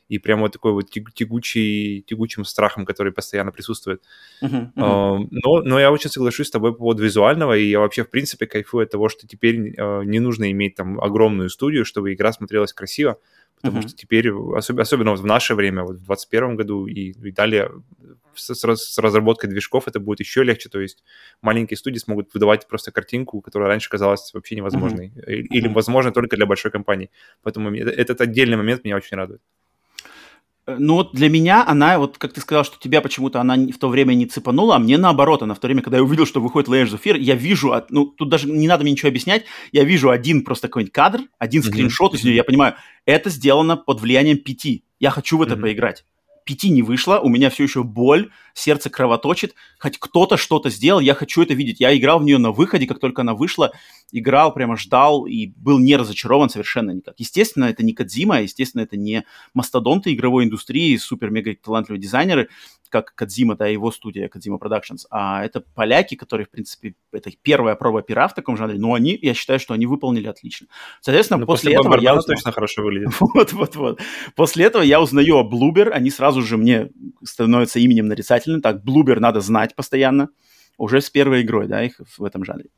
и прямо вот такой вот тягучий, тягучим страхом, который постоянно присутствует. Uh-huh, uh-huh. Но, но я очень соглашусь с тобой по поводу визуального, и я вообще, в принципе, кайфую от того, что теперь э, не нужно иметь там огромную студию, чтобы игра смотрелась красиво, потому uh-huh. что теперь, особ, особенно вот в наше время, вот в 2021 году и, и далее с, с, разработкой движков это будет еще легче, то есть маленькие студии смогут выдавать просто картинку, которая раньше казалась вообще невозможной, uh-huh. или, uh-huh. возможно только для большой компании. Поэтому этот отдельный момент меня очень радует. Э, ну вот для меня она, вот как ты сказал, что тебя почему-то она в то время не цепанула, а мне наоборот, она в то время, когда я увидел, что выходит Layers of Fear, я вижу, ну тут даже не надо мне ничего объяснять, я вижу один просто какой-нибудь кадр, один mm-hmm. скриншот из нее, я понимаю, это сделано под влиянием пяти, я хочу в это mm-hmm. поиграть. Пяти не вышло, у меня все еще боль, сердце кровоточит, хоть кто-то что-то сделал, я хочу это видеть. Я играл в нее на выходе, как только она вышла, играл, прямо ждал и был не разочарован совершенно никак. Естественно, это не Кадзима, естественно, это не мастодонты игровой индустрии, супер-мега талантливые дизайнеры, как Кадзима, да, его студия, Кадзима Productions, а это поляки, которые, в принципе, это первая проба пера в таком жанре, но они, я считаю, что они выполнили отлично. Соответственно, ну, после, после этого я узнал... точно хорошо выглядит. вот, вот, вот. После этого я узнаю о Bloober, они сразу же мне становятся именем нарицательным, так, Bloober надо знать постоянно, уже с первой игрой, да, их в этом жанре.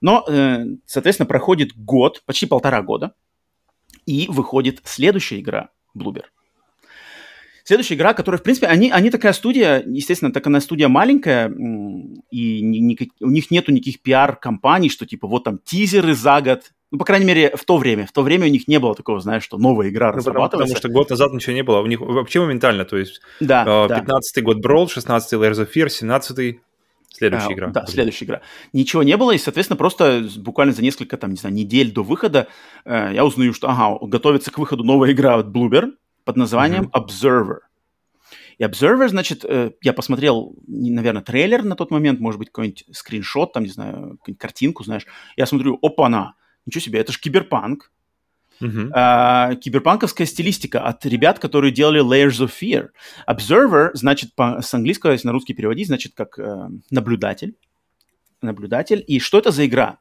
Но, э, соответственно, проходит год, почти полтора года, и выходит следующая игра, Bloober. Следующая игра, которая, в принципе, они, они такая студия, естественно, так она студия маленькая, и ни, ни, у них нету никаких пиар-компаний, что типа вот там тизеры за год, ну, по крайней мере, в то время. В то время у них не было такого, знаешь, что новая игра ну. Потому, потому что год назад ничего не было. У них вообще моментально, то есть да, э, 15-й да. год Brawl, 16-й Layers of Fear, 17-й Следующая а, игра. Да, следующая игра. Ничего не было, и, соответственно, просто буквально за несколько, там, не знаю, недель до выхода э, я узнаю, что, ага, готовится к выходу новая игра от Bloober, под названием mm-hmm. Observer. И Observer, значит, э, я посмотрел, наверное, трейлер на тот момент, может быть, какой-нибудь скриншот, там, не знаю, какую-нибудь картинку, знаешь. Я смотрю, опа-на, ничего себе, это же киберпанк. Uh-huh. А, киберпанковская стилистика от ребят, которые делали Layers of Fear. Observer, значит, по, с английского, если на русский переводить, значит, как э, наблюдатель наблюдатель. И что это за игра?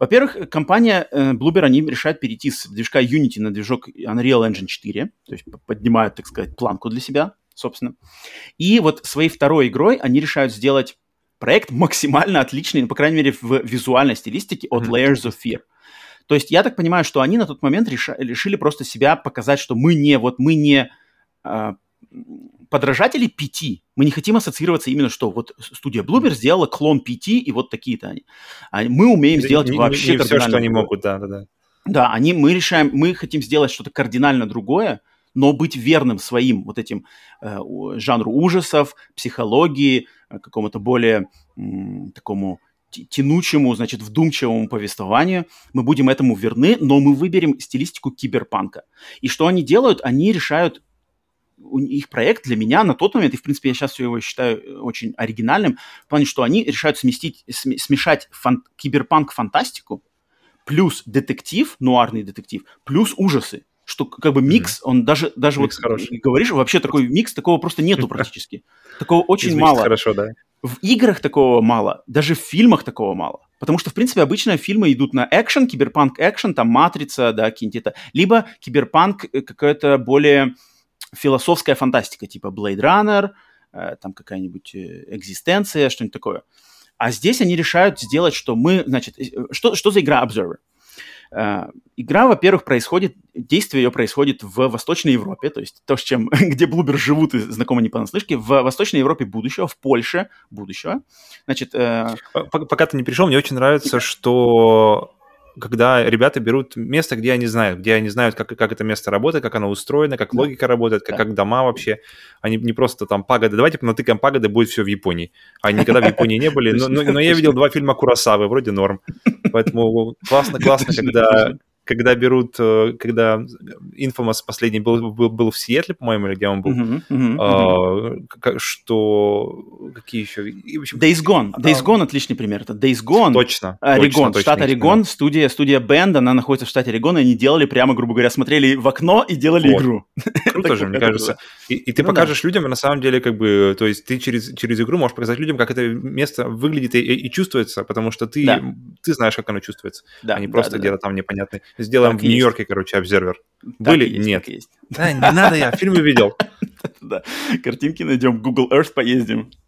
Во-первых, компания э, Bloober, они решают перейти с движка Unity на движок Unreal Engine 4, то есть поднимают, так сказать, планку для себя, собственно. И вот своей второй игрой они решают сделать проект максимально отличный, ну, по крайней мере, в визуальной стилистике от Layers of Fear. То есть я так понимаю, что они на тот момент реша- решили просто себя показать, что мы не, вот мы не э, подражатели PT. Мы не хотим ассоциироваться именно, что вот студия Bloober сделала клон PT, и вот такие-то они. А мы умеем не, сделать не, вообще не все, что они могут, да, да, да. Да, они, мы решаем, мы хотим сделать что-то кардинально другое, но быть верным своим вот этим э, жанру ужасов, психологии, э, какому-то более э, такому тянучему, значит, вдумчивому повествованию. Мы будем этому верны, но мы выберем стилистику киберпанка. И что они делают? Они решают их проект для меня на тот момент, и в принципе я сейчас его считаю э, очень оригинальным, в плане, что они решают сместить, смешать фан, киберпанк-фантастику плюс детектив, нуарный детектив, плюс ужасы. Что как бы микс, mm-hmm. он даже, даже микс вот хороший. говоришь, вообще такой микс, такого просто нету практически. Такого очень мало. Хорошо, да. В играх такого мало, даже в фильмах такого мало. Потому что, в принципе, обычно фильмы идут на экшен, киберпанк экшен, там «Матрица», да, какие-нибудь это. Либо киберпанк э, какая-то более философская фантастика, типа Blade Runner, э, там какая-нибудь э, экзистенция, что-нибудь такое. А здесь они решают сделать, что мы, значит, что, что за игра Observer? Uh, игра, во-первых, происходит, действие ее происходит в Восточной Европе, то есть то, с чем, где Блубер живут и знакомы не понаслышке, в Восточной Европе будущего, в Польше будущего. Значит, uh... Пока ты не пришел, мне очень нравится, что когда ребята берут место, где они знают, где они знают, как, как это место работает, как оно устроено, как логика работает, как, как дома вообще. Они не просто там пагоды. Давайте натыкаем пагоды, будет все в Японии. Они никогда в Японии не были, но, но, но я видел два фильма Курасавы, вроде норм. Поэтому классно, классно, когда когда берут, э, когда Infamous последний был, был, был в Сиэтле, по-моему, или где он был, uh-huh, uh-huh, uh-huh. что какие еще... И, общем, Days Gone. Да. Days Gone отличный пример. Это Days Gone. Точно. Орегон. Точно, штат Орегон, студия, студия Band, она находится в штате Орегон, и они делали прямо, грубо говоря, смотрели в окно и делали вот. игру. Круто же, мне кажется. И, и ты ну, покажешь да. людям, на самом деле, как бы, то есть ты через, через игру можешь показать людям, как это место выглядит и, и чувствуется, потому что ты, да. ты знаешь, как оно чувствуется, да, а не да, просто да, где-то да. там непонятный Сделаем так в Нью-Йорке, короче, обзервер. Были? Есть, Нет. Есть. Да, не надо, я фильмы видел. Да, картинки найдем, Google Earth поездим.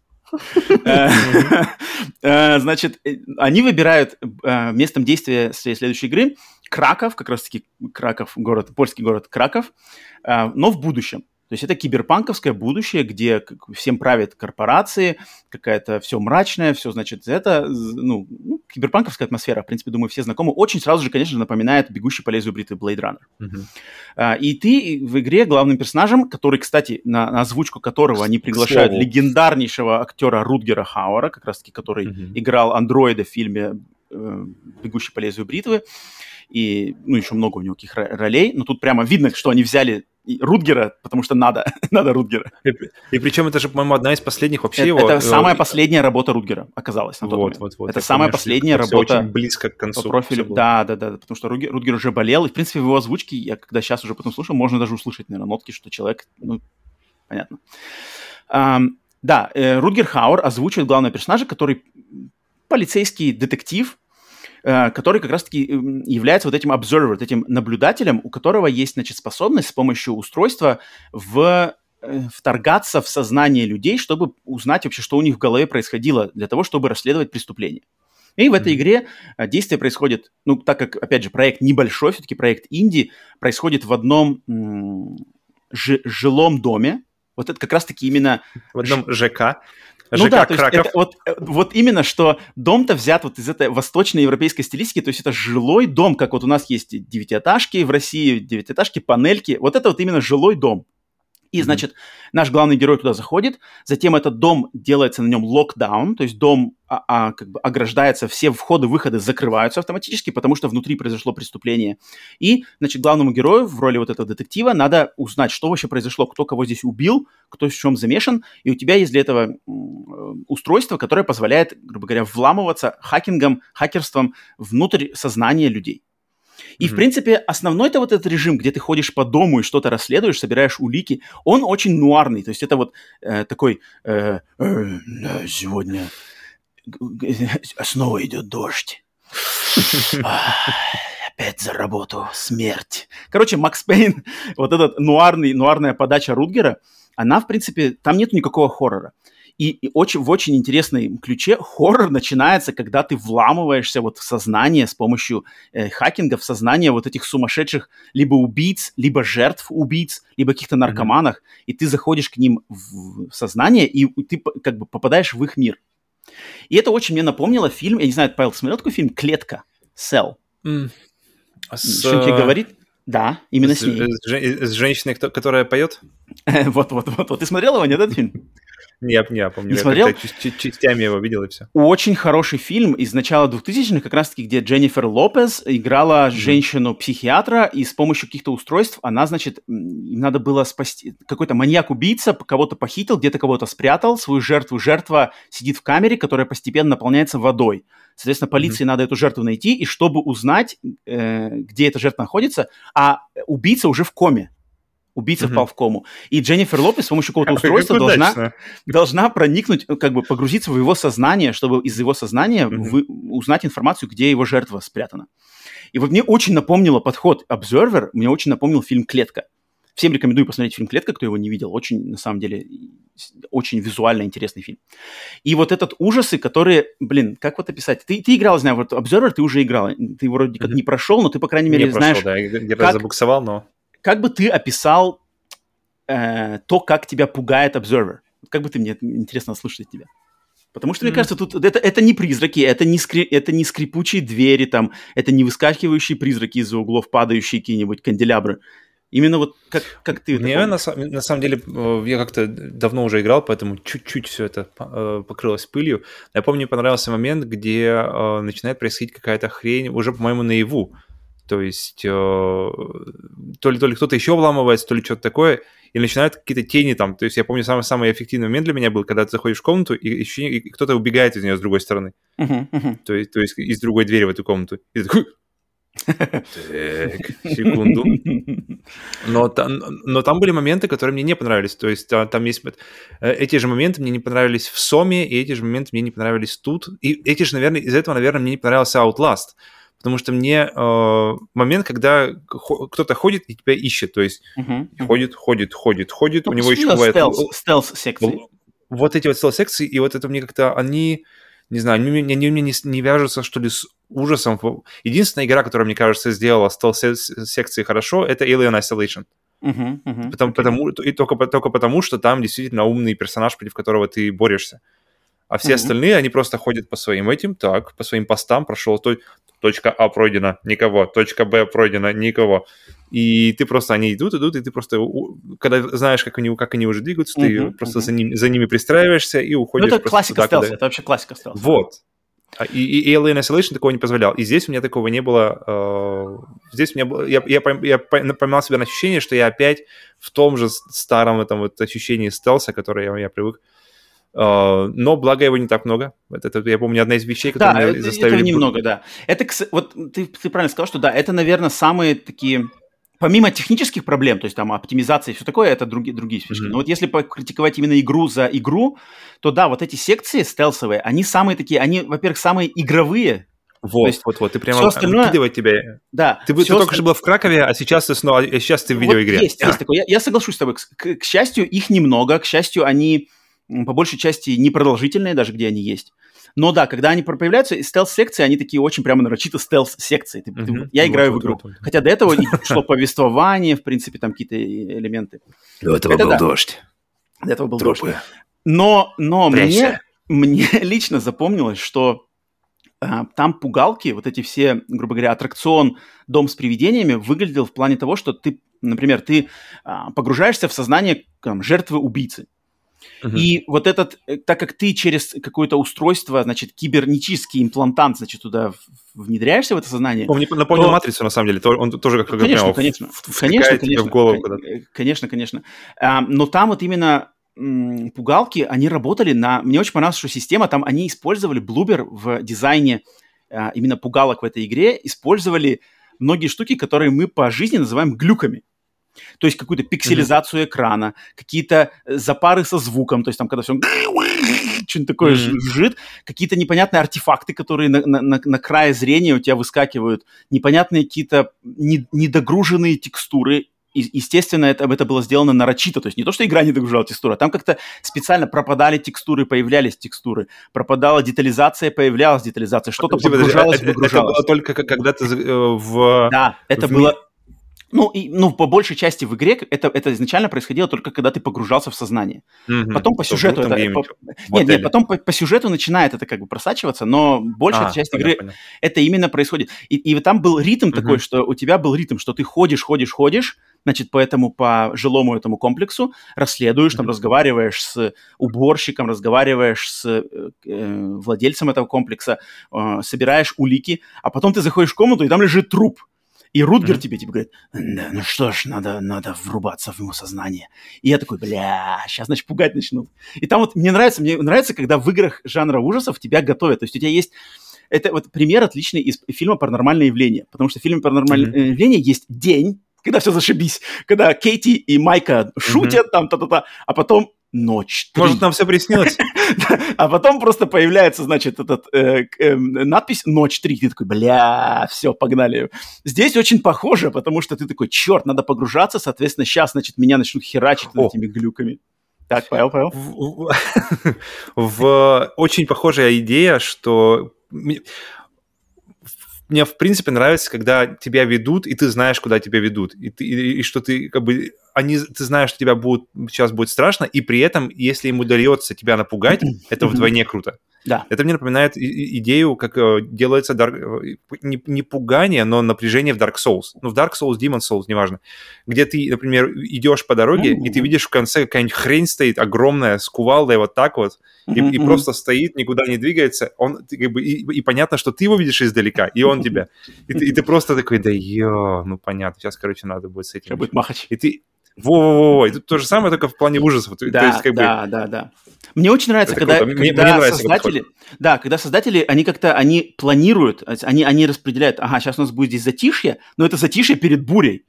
Э, э, значит, э, они выбирают местом действия своей следующей игры Краков, как раз-таки Краков, город, польский город Краков, но в будущем. То есть это киберпанковское будущее, где всем правят корпорации, какая-то все мрачное, все, значит, это, ну, ну, киберпанковская атмосфера, в принципе, думаю, все знакомы. Очень сразу же, конечно, напоминает «Бегущий по лезвию бритвы Blade Runner». Uh-huh. А, и ты в игре главным персонажем, который, кстати, на, на озвучку которого они приглашают легендарнейшего актера Рутгера Хауэра, как раз-таки, который uh-huh. играл андроида в фильме э, «Бегущий по лезвию бритвы», и, ну, еще много у него каких ролей, но тут прямо видно, что они взяли Рутгера, потому что надо, надо Рутгера. И, и причем это же, по-моему, одна из последних вообще это, его... Это самая последняя работа Рутгера оказалась на тот вот, момент. вот, вот. Это самая помню, последняя работа очень близко к концу. по профилю. Да, да, да, потому что Рутгер, Рутгер уже болел, и, в принципе, в его озвучке, я когда сейчас уже потом слушал, можно даже услышать, наверное, нотки, что человек, ну, понятно. Ам, да, э, Рутгер Хауэр озвучивает главного персонажа, который полицейский детектив, э, который как раз-таки м, является вот этим observer, вот этим наблюдателем, у которого есть, значит, способность с помощью устройства в э, вторгаться в сознание людей, чтобы узнать вообще, что у них в голове происходило, для того, чтобы расследовать преступление. И в этой игре э, действие происходит, ну, так как, опять же, проект небольшой, все-таки проект инди, происходит в одном жилом доме. Вот это как раз-таки именно В одном ЖК. Ну ЖК да, то есть Краков. это вот, э, вот именно, что дом-то взят вот из этой восточноевропейской стилистики, то есть это жилой дом, как вот у нас есть девятиэтажки в России, девятиэтажки, панельки, вот это вот именно жилой дом. И, значит, наш главный герой туда заходит, затем этот дом делается на нем локдаун, то есть дом а, а, как бы ограждается, все входы-выходы закрываются автоматически, потому что внутри произошло преступление. И, значит, главному герою в роли вот этого детектива надо узнать, что вообще произошло, кто кого здесь убил, кто в чем замешан, и у тебя есть для этого э, устройство, которое позволяет, грубо говоря, вламываться хакингом, хакерством внутрь сознания людей. И, в принципе, основной-то вот этот режим, где ты ходишь по дому и что-то расследуешь, собираешь улики, он очень нуарный. То есть это вот э, такой э, э, сегодня снова идет дождь. Опять за работу, смерть. Короче, Макс Пейн, вот этот нуарный, нуарная подача Рутгера, она, в принципе, там нет никакого хоррора. И, и очень, в очень интересной ключе хоррор начинается, когда ты вламываешься вот в сознание с помощью э, хакинга, в сознание вот этих сумасшедших либо убийц, либо жертв убийц, либо каких-то наркоманах, и ты заходишь к ним в, в сознание, и ты как бы попадаешь в их мир. И это очень мне напомнило фильм, я не знаю, Павел, ты смотрел такой фильм «Клетка», «Cell»? С, Что тебе э, говорит? Да, именно с с, ней. с жен- с женщиной, кто- которая поет? Вот, вот, вот, вот. Ты смотрел его, нет, этот фильм? Я, я помню. Не я смотрел? частями его видел и все. Очень хороший фильм из начала 2000-х, как раз-таки, где Дженнифер Лопес играла женщину-психиатра, и с помощью каких-то устройств она, значит, им надо было спасти... Какой-то маньяк-убийца кого-то похитил, где-то кого-то спрятал, свою жертву. Жертва сидит в камере, которая постепенно наполняется водой. Соответственно, полиции надо эту жертву найти, и чтобы узнать, э, где эта жертва находится, а убийца уже в коме. Убийца Мгм. впал в кому. И Дженнифер Лопес с помощью какого-то Как устройства должна удачно. должна проникнуть, ну, как бы погрузиться в его сознание, чтобы из его сознания вы- узнать информацию, где его жертва спрятана. И вот мне очень напомнило подход Observer, мне очень напомнил фильм «Клетка». Всем рекомендую посмотреть фильм «Клетка», кто его не видел. Очень, на самом деле, очень визуально интересный фильм. И вот этот ужасы, которые, блин, как вот описать? Ты, ты играл, знаю, вот Observer ты уже играл. Ты вроде как Мгм. не прошел, но ты, по крайней мере, Не знаешь, прошел, да, я как- забуксовал, но... как бы ты описал э, то, как тебя пугает Observer? Как бы ты мне интересно слушать от тебя? Потому что, мне М. кажется, тут это, это не призраки, это не, скри, это не скрипучие двери, там, это не выскакивающие призраки из-за углов, падающие какие-нибудь канделябры. Именно вот как, как ты это Не, помнишь? на, на самом деле, э, я как-то давно уже играл, поэтому чуть-чуть все это э, покрылось пылью. Я помню, мне понравился момент, где э, начинает происходить какая-то хрень, уже, по-моему, наяву. То есть э, то ли, то ли кто-то еще вламывается, то ли что-то такое, и начинают какие-то тени там. То есть я помню, самый, самый эффективный момент для меня был, когда ты заходишь в комнату, и, ощущение- и кто-то убегает из нее с другой стороны. Мгм, мгм. То есть, то есть из другой двери в эту комнату. И такой... Так, секунду. Но, там- но там были моменты, которые мне не понравились. То есть а, там есть... э, Эти же моменты мне не понравились в Соме, и эти же моменты мне не понравились тут. И эти же, наверное, из этого, наверное, мне не понравился Outlast. Потому что мне э, момент, когда хо- кто-то ходит и тебя ищет. То есть мгм. ходит, ходит, ходит, ходит. Ну, У него еще бывает... стелс- стелс-секции. В- Вот эти вот стелс-секции, и вот это мне как-то, они, не знаю, они, мне- они мне не, не вяжутся, что ли, с ужасом. Единственная игра, которая, мне кажется, сделала стелс-секции хорошо, это Alien Isolation. Мгм, мгм. Потому, Окей. потому, и только, только потому, что там действительно умный персонаж, против которого ты борешься. А все Мгм. остальные, они просто ходят по своим этим, так, по своим постам, прошел то, точка А пройдена, никого, точка Б пройдена, никого. И ты просто, они идут, идут, и ты просто, когда знаешь, как они, как они уже двигаются, ты Мгм, просто за, ним, за ними пристраиваешься и Ну, уходишь это просто классика туда, стелса, куда- это вообще классика стелса. Вот. А, и, и Alien Isolation такого не позволял. И здесь у меня такого не было. Э, здесь у меня было... Я, я, я поймал себя на ощущение, что я опять в том же старом этом вот ощущении стелса, которое я, я привык. Uh, но благо его не так много. Это, это, я помню, одна из вещей, которые да, меня это, заставили... этого немного, да. Это, вот ты, ты правильно сказал, что да, это, наверное, самые такие помимо технических проблем, то есть там оптимизация и все такое, это другие, другие фишки. Mm-hmm. Но вот если покритиковать именно игру за игру, то да, вот эти секции стелсовые, они самые такие, они, во-первых, самые игровые. Вот, есть, вот, вот, ты прямо остальное... выкидывать тебя. Да. Ты, ты только что был в Кракове, а сейчас ты снова, а сейчас ты в видеоигре. Вот есть, есть такое. Я, я соглашусь с тобой. К, к счастью, их немного. К счастью, они по большей части непродолжительные, даже где они есть. Но да, когда они появляются, стелс-секции, они такие очень прямо нарочито стелс-секции. Ты, mm-hmm. ты, я вот, играю вот, в игру. Вот, вот. Хотя до этого шло повествование, в принципе, там какие-то элементы. До этого Это был да. дождь. До этого был Трупы. дождь. Но, но мне, мне лично запомнилось, что а, там пугалки, вот эти все, грубо говоря, аттракцион «Дом с привидениями» выглядел в плане того, что ты, например, ты а, погружаешься в сознание там, жертвы убийцы. И вот этот, э, так как ты через какое-то устройство, значит, кибернетический имплантант, значит, туда внедряешься в это сознание. Он мне напомнил то... матрицу, на самом деле. Он тоже как конечно, конечно, конечно, конечно, в голову конечно, конечно. А, но там вот именно пугалки, они работали на... Мне очень понравилось, что система, там они использовали Bloober в дизайне а, именно пугалок в этой игре, использовали многие штуки, которые мы по жизни называем глюками. То есть какую-то пикселизацию mm-hmm. экрана, какие-то э, запары со звуком, то есть там когда все что-нибудь такое mm-hmm. жжит, какие-то непонятные артефакты, которые на, на, на, на крае зрения у тебя выскакивают, непонятные какие-то не, недогруженные текстуры, и, естественно, это, это было сделано нарочито. То есть не то, что игра не догружала текстуру, а там как-то специально пропадали текстуры, появлялись текстуры. Пропадала детализация, появлялась детализация. Что-то погружалось, это, выгружалось. Это было только когда ты э, в... Да, это в было ну, и, ну, по большей части в игре это, это изначально происходило только когда ты погружался в сознание. Mm-hmm. Потом по сюжету это... По, нет, нет, потом по, по сюжету начинает это как бы просачиваться, но большая а, часть понятно, игры понятно. это именно происходит. И, и там был ритм mm-hmm. такой, что у тебя был ритм, что ты ходишь, ходишь, ходишь, значит, по этому, по жилому этому комплексу, расследуешь, mm-hmm. там, разговариваешь с уборщиком, разговариваешь с э, э, владельцем этого комплекса, э, собираешь улики, а потом ты заходишь в комнату, и там лежит труп. И Рутгер mm-hmm. тебе типа говорит, да, ну что ж, надо, надо врубаться в его сознание. И я такой, бля, сейчас, значит, пугать начнут. И там вот мне нравится, мне нравится, когда в играх жанра ужасов тебя готовят. То есть у тебя есть это вот пример отличный из фильма «Паранормальное явление», потому что в фильме «Паранормальное mm-hmm. явление» есть день, когда все зашибись, когда Кейти и Майка шутят mm-hmm. там, та-та-та, а потом ночь. 3. Может, нам все приснилось? а потом просто появляется, значит, этот э, э, надпись «Ночь 3». Ты такой, бля, все, погнали. Здесь очень похоже, потому что ты такой, черт, надо погружаться, соответственно, сейчас, значит, меня начнут херачить этими глюками. Так, Павел, Павел. В, в, очень похожая идея, что мне в принципе нравится, когда тебя ведут, и ты знаешь, куда тебя ведут, и, ты, и, и что ты как бы они, ты знаешь, что тебя будет, сейчас будет страшно, и при этом, если им удается тебя напугать, это вдвойне круто. Да. Это мне напоминает идею, как э, делается dark, э, не, не пугание, но напряжение в Dark Souls. Ну, в Dark Souls, Demon Souls, неважно. Где ты, например, идешь по дороге, mm-hmm. и ты видишь в конце какая-нибудь хрень стоит огромная, с кувалдой вот так вот, и, mm-hmm. и просто стоит, никуда не двигается. Он, как бы, и, и понятно, что ты его видишь издалека, и он тебя. И ты, и ты просто такой, да ё, ну понятно, сейчас, короче, надо будет с этим. Будет махач. И ты, во-во-во, это то же самое, только в плане ужасов. Да, то есть, как да, бы... да, да. Мне очень нравится, это когда, когда мне, мне нравится, создатели, да, когда создатели, они как-то, они планируют, они, они распределяют, ага, сейчас у нас будет здесь затишье, но это затишье перед бурей.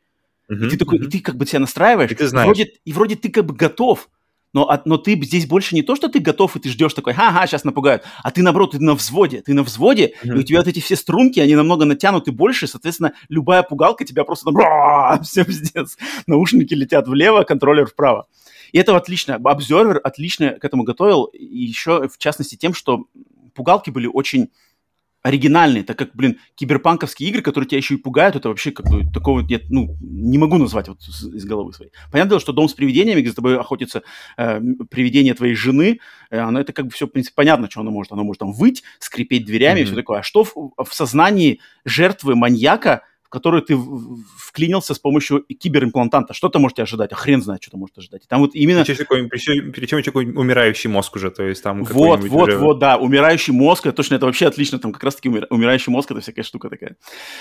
Uh-huh, и ты такой, uh-huh. и ты как бы себя настраиваешь, и, ты знаешь. Вроде, и вроде ты как бы готов, но, но ты здесь больше не то, что ты готов, и ты ждешь такой, ага, сейчас напугают, а ты, наоборот, ты на взводе, ты на взводе, mm-hmm. и у тебя вот эти все струнки, они намного натянуты больше, соответственно, любая пугалка тебя просто там, все пиздец, наушники летят влево, контроллер вправо. И это отлично, обзорвер отлично к этому готовил, и еще, в частности, тем, что пугалки были очень оригинальные, так как, блин, киберпанковские игры, которые тебя еще и пугают, это вообще как бы такого я, ну, не могу назвать вот из головы своей. Понятное дело, что дом с привидениями, где за тобой охотится э, привидение твоей жены, э, оно это как бы все, в принципе, понятно, что оно может. Оно может там выть, скрипеть дверями mm-hmm. и все такое. А что в, в сознании жертвы маньяка в которую ты вклинился с помощью киберимплантанта. Что ты можете ожидать? А хрен знает, что ты можешь ожидать. там вот именно... Причем, причем, причем такой умирающий мозг уже, то есть там... Вот, вот, уже... вот, да, умирающий мозг, это точно, это вообще отлично, там как раз-таки умира... умирающий мозг, это всякая штука такая.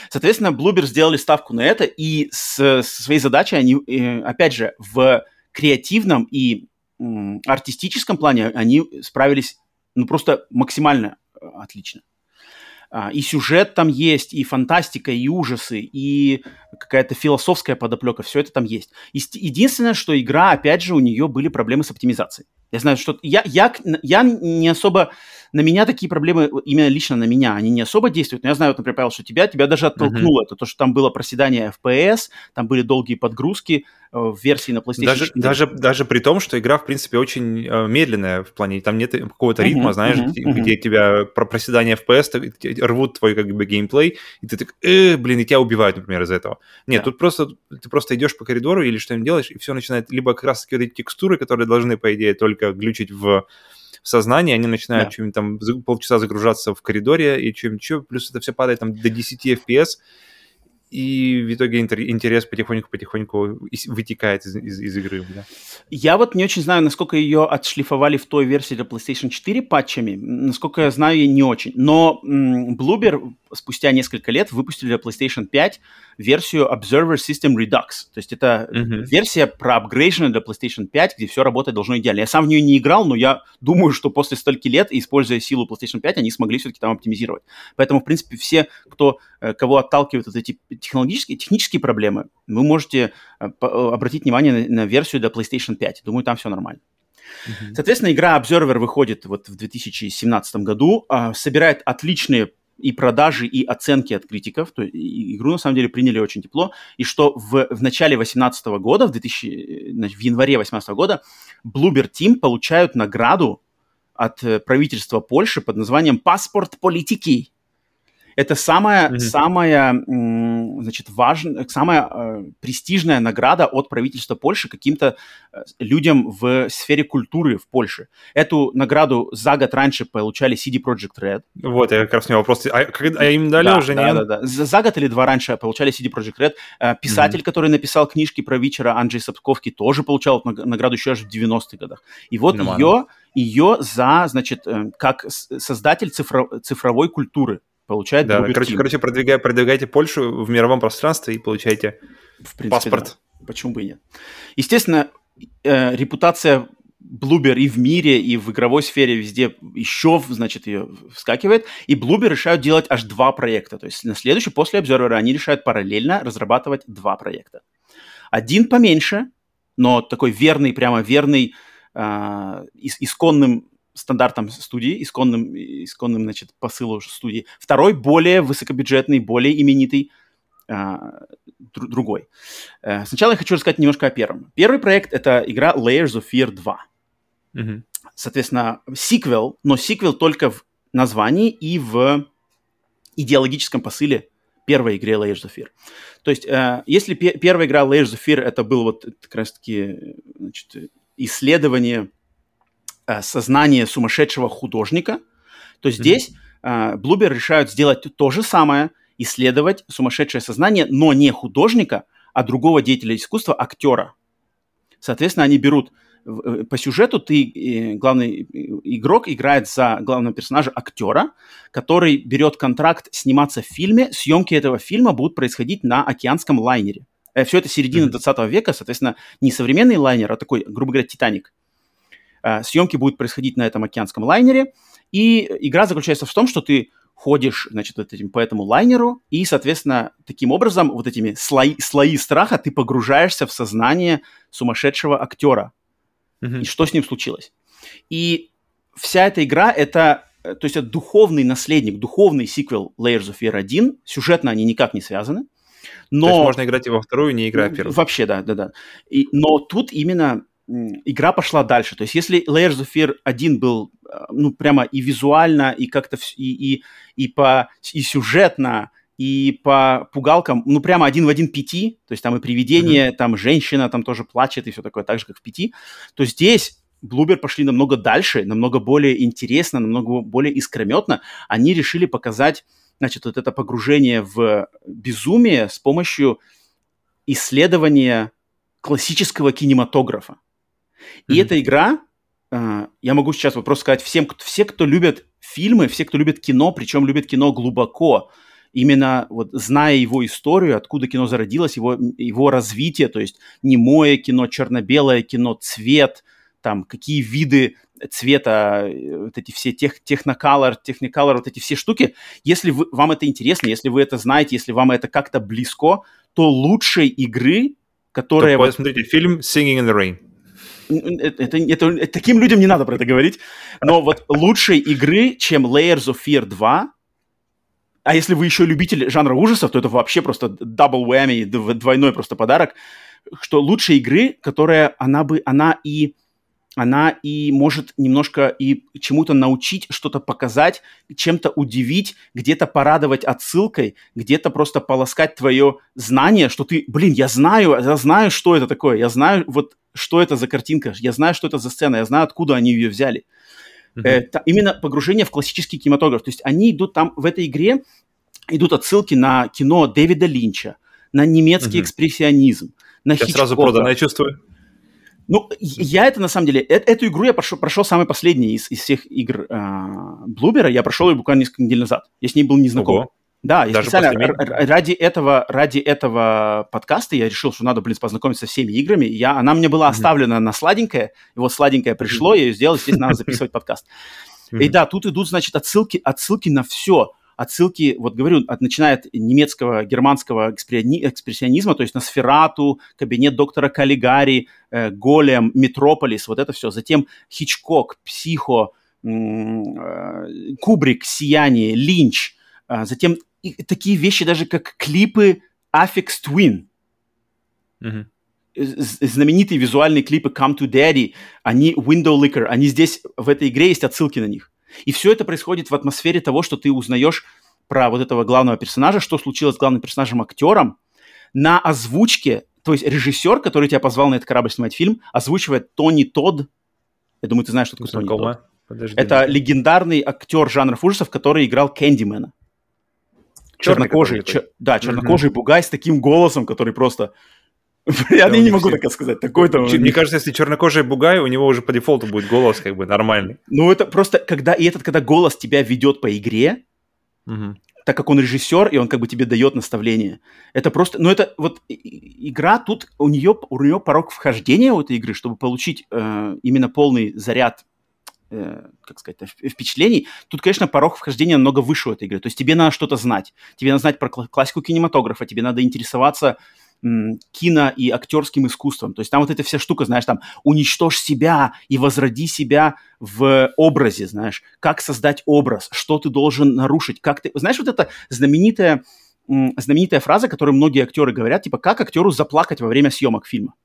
Соответственно, Bloober сделали ставку на это, и с, с своей задачей они, э, опять же, в креативном и артистическом плане они справились, ну, просто максимально э, отлично. А, и сюжет там есть, и фантастика, и ужасы, и какая-то философская подоплека, все это там есть. Единственное, что игра, опять же, у нее были проблемы с оптимизацией. Я знаю, что я, я, я не особо на меня такие проблемы, именно лично на меня, они не особо действуют. Но я знаю, вот, например, Павел, что тебя, тебя даже оттолкнуло. Mm-hmm. Это то, что там было проседание FPS, там были долгие подгрузки э, в версии на PlayStation даже, 4. Даже, даже при том, что игра, в принципе, очень э, медленная в плане, там нет какого-то ритма, mm-hmm, знаешь, mm-hmm, где, где тебя про проседание FPS рвут твой как бы геймплей, и ты так, э, блин, и тебя убивают, например, из-за этого. Нет, yeah. тут просто ты просто идешь по коридору или что-нибудь делаешь, и все начинает либо как раз таки вот эти текстуры, которые должны, по идее, только глючить в сознание, они начинают да. что-нибудь там полчаса загружаться в коридоре и что-нибудь, плюс это все падает там до 10 FPS, и в итоге интерес потихоньку-потихоньку вытекает из, из, из игры. Да. Я вот не очень знаю, насколько ее отшлифовали в той версии для PlayStation 4 патчами. Насколько я знаю, не очень. Но Bloober спустя несколько лет выпустили для PlayStation 5 версию Observer System Redux. То есть это uh-huh. версия про апгрейшн для PlayStation 5, где все работает должно идеально. Я сам в нее не играл, но я думаю, что после стольких лет, используя силу PlayStation 5, они смогли все-таки там оптимизировать. Поэтому, в принципе, все, кто, э, кого отталкивают вот эти технологические, технические проблемы, вы можете э, э, обратить внимание на, на версию для PlayStation 5. Думаю, там все нормально. Uh-huh. Соответственно, игра Observer выходит вот в 2017 году, э, собирает отличные и продажи, и оценки от критиков. То есть игру, на самом деле, приняли очень тепло. И что в, в начале 2018 года, в, 2000, в январе 2018 года, Bloober Team получают награду от э, правительства Польши под названием «Паспорт политики». Это самая, mm-hmm. самая, значит, важная, самая э, престижная награда от правительства Польши каким-то э, людям в сфере культуры в Польше. Эту награду за год раньше получали CD Projekt Red. Вот, я как раз у меня вопрос. А, а им дали да, уже, да, нет? Да, да, да. За, за год или два раньше получали CD Projekt Red. Э, писатель, mm-hmm. который написал книжки про Вичера, Анджей Сапковский, тоже получал награду еще аж в 90-х годах. И вот Нормально. ее, ее за, значит, э, как создатель цифро, цифровой культуры получает да, короче, короче продвигай, продвигайте Польшу в мировом пространстве и получайте в принципе, паспорт. Да. Почему бы и нет? Естественно, э, репутация Блубер и в мире, и в игровой сфере везде еще, значит, ее вскакивает. И Блубер решают делать аж два проекта. То есть на следующий, после Observer, они решают параллельно разрабатывать два проекта. Один поменьше, но такой верный, прямо верный, э, исконным стандартам студии, исконным, исконным значит, посылу студии. Второй более высокобюджетный, более именитый, а, др- другой. А, сначала я хочу рассказать немножко о первом. Первый проект — это игра Layers of Fear 2. Mm-hmm. Соответственно, сиквел, но сиквел только в названии и в идеологическом посыле первой игре Layers of Fear. То есть, э, если пе- первая игра Layers of Fear это был вот как раз-таки значит, исследование Э, сознание сумасшедшего художника, то здесь mm-hmm. Блубер решают сделать то же самое, исследовать сумасшедшее сознание, но не художника, а другого деятеля искусства, актера. Соответственно, они берут э, по сюжету ты, главный игрок, играет за главного персонажа актера, который берет контракт сниматься в фильме. Съемки этого фильма будут происходить на океанском лайнере. Все это середина mm-hmm. 20 века, соответственно, не современный лайнер, а такой, грубо говоря, Титаник. Э, съемки будут происходить на этом океанском лайнере, и игра заключается в том, что ты ходишь, значит, вот этим, по этому лайнеру, и, соответственно, таким образом, вот этими слои, слои страха ты погружаешься в сознание сумасшедшего актера. Mm-hmm. И что с ним случилось? И вся эта игра — это, э, то есть это духовный наследник, духовный сиквел Layers of Fear 1. Сюжетно они никак не связаны. Но... То есть можно играть и во вторую, не играя в первую. Вообще, да, да, да. И, но тут именно игра пошла дальше. То есть если Layers of Fear 1 был, э, ну, прямо и визуально, и как-то, и, и, и, по, и сюжетно, и по пугалкам, ну, прямо один в один пяти, то есть там и привидение, mm-hmm. там женщина там тоже плачет и все такое, так же, как в пяти, то здесь Блубер пошли намного дальше, намного более интересно, намного более искрометно. Они решили показать значит, вот это погружение в безумие с помощью исследования классического кинематографа. И mm-hmm. эта игра, э, я могу сейчас вопрос сказать всем, кто, все, кто любят фильмы, все, кто любит кино, причем любят кино глубоко, именно вот зная его историю, откуда кино зародилось, его, его развитие, то есть немое кино, черно-белое кино, цвет, там, какие виды цвета, э, вот эти все тех, техноколор, техниколор, вот эти все штуки, если вы, вам это интересно, если вы это знаете, если вам это как-то близко, то лучшей игры, которая... То вот, посмотрите фильм «Singing in the Rain». Это, это, таким людям не надо про это говорить, но вот лучшей игры, чем Layers of Fear 2, а если вы еще любитель жанра ужасов, то это вообще просто double whammy, двойной просто подарок, что лучшей игры, которая она бы, она и она и может немножко и чему-то научить, что-то показать, чем-то удивить, где-то порадовать отсылкой, где-то просто полоскать твое знание, что ты, блин, я знаю, я знаю, что это такое, я знаю вот, что это за картинка, я знаю, что это за сцена, я знаю, откуда они ее взяли. Это именно погружение в классический кинематограф. То есть они идут там в этой игре, идут отсылки на кино Дэвида Линча, на немецкий uh-huh. экспрессионизм, на Я Хичкока. сразу проданное чувствую. Ну, я это на самом деле, э- эту игру я прошел, прошел самый последний из, из всех игр э- Блубера. Я прошел ее буквально несколько недель назад. Я с ней был не знаком. Ого. Да, я Даже специально р- ради этого, ради этого подкаста я решил, что надо, блин, познакомиться со всеми играми. Я, она мне была оставлена mm-hmm. на сладенькое, и вот сладенькое пришло, mm-hmm. я ее сделал, естественно, надо записывать подкаст. Mm-hmm. И да, тут идут, значит, отсылки, отсылки на все отсылки, вот говорю, от, начиная от немецкого, германского экспрессионизма, то есть на Сферату, кабинет доктора Каллигари, э, Голем, Метрополис, вот это все. Затем Хичкок, Психо, э, Кубрик, Сияние, Линч. Э, затем и, такие вещи даже как клипы Affix Twin. Mm-hmm знаменитые визуальные клипы Come to Daddy, они Window Licker, они здесь, в этой игре есть отсылки на них. И все это происходит в атмосфере того, что ты узнаешь про вот этого главного персонажа, что случилось с главным персонажем актером, на озвучке, то есть режиссер, который тебя позвал на этот корабль снимать фильм, озвучивает Тони Тодд. Я думаю, ты знаешь, что такое Тони Тодд. Подожди. Это легендарный актер жанров ужасов, который играл Кэндимена. Чернокожий, чер... да, чернокожий mm-hmm. бугай с таким голосом, который просто Я не могу так сказать. Такой-то... Мне кажется, если чернокожий бугай, у него уже по дефолту будет голос как бы нормальный. Ну, это просто, когда... И этот, когда голос тебя ведет по игре, так как он режиссер, и он как бы тебе дает наставление. Это просто... Ну, это вот игра тут... У нее, у нее порог вхождения у этой игры, чтобы получить э, именно полный заряд э, как сказать, впечатлений, тут, конечно, порог вхождения намного выше у этой игры. То есть тебе надо что-то знать. Тебе надо знать про классику кинематографа, тебе надо интересоваться кино и актерским искусством. То есть там вот эта вся штука, знаешь, там уничтожь себя и возроди себя в образе, знаешь, как создать образ, что ты должен нарушить, как ты... Знаешь, вот эта знаменитая, знаменитая фраза, которую многие актеры говорят, типа, как актеру заплакать во время съемок фильма.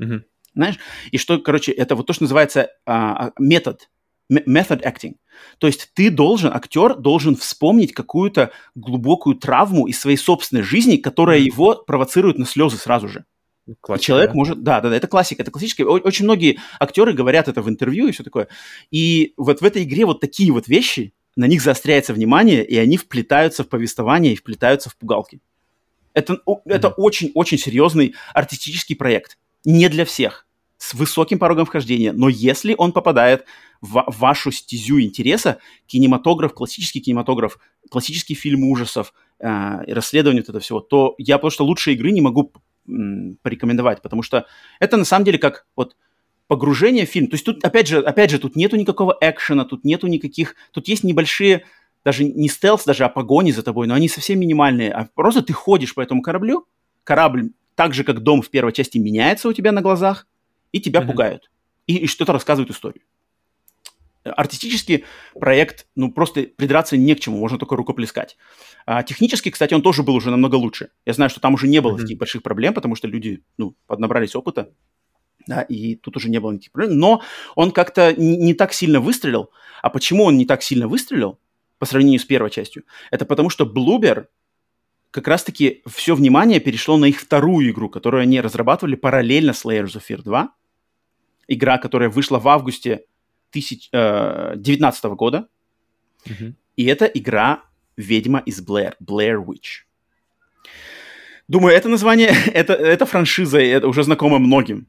Mm-hmm. Знаешь? И что, короче, это вот то, что называется а, а метод method acting. То есть ты должен, актер должен вспомнить какую-то глубокую травму из своей собственной жизни, которая mm-hmm. его провоцирует на слезы сразу же. Классика, человек да? может, да, да, да, это классика, это классическая. Очень многие актеры говорят это в интервью и все такое. И вот в этой игре вот такие вот вещи, на них заостряется внимание, и они вплетаются в повествование и вплетаются в пугалки. Это, mm-hmm. это очень-очень серьезный артистический проект. Не для всех с высоким порогом вхождения, но если он попадает в вашу стезю интереса, кинематограф, классический кинематограф, классический фильм ужасов, э, расследование вот этого всего, то я просто лучшей игры не могу м, порекомендовать, потому что это на самом деле как вот погружение в фильм. То есть тут, опять же, опять же, тут нету никакого экшена, тут нету никаких... Тут есть небольшие, даже не стелс, даже, а погони за тобой, но они совсем минимальные. А просто ты ходишь по этому кораблю, корабль, так же, как дом в первой части, меняется у тебя на глазах, и тебя mm-hmm. пугают. И, и что-то рассказывают историю. Артистический проект, ну, просто придраться не к чему, можно только рукоплескать. А, технически, кстати, он тоже был уже намного лучше. Я знаю, что там уже не было mm-hmm. таких больших проблем, потому что люди, ну, поднабрались опыта, да, и тут уже не было никаких проблем. Но он как-то не, не так сильно выстрелил. А почему он не так сильно выстрелил по сравнению с первой частью? Это потому что Bloober как раз-таки все внимание перешло на их вторую игру, которую они разрабатывали параллельно с Layers of Fear 2 игра, которая вышла в августе 2019 э, года. Mm-hmm. И эта игра «Ведьма из Блэр», «Blair Witch». Думаю, это название, это, это франшиза, это уже знакомо многим.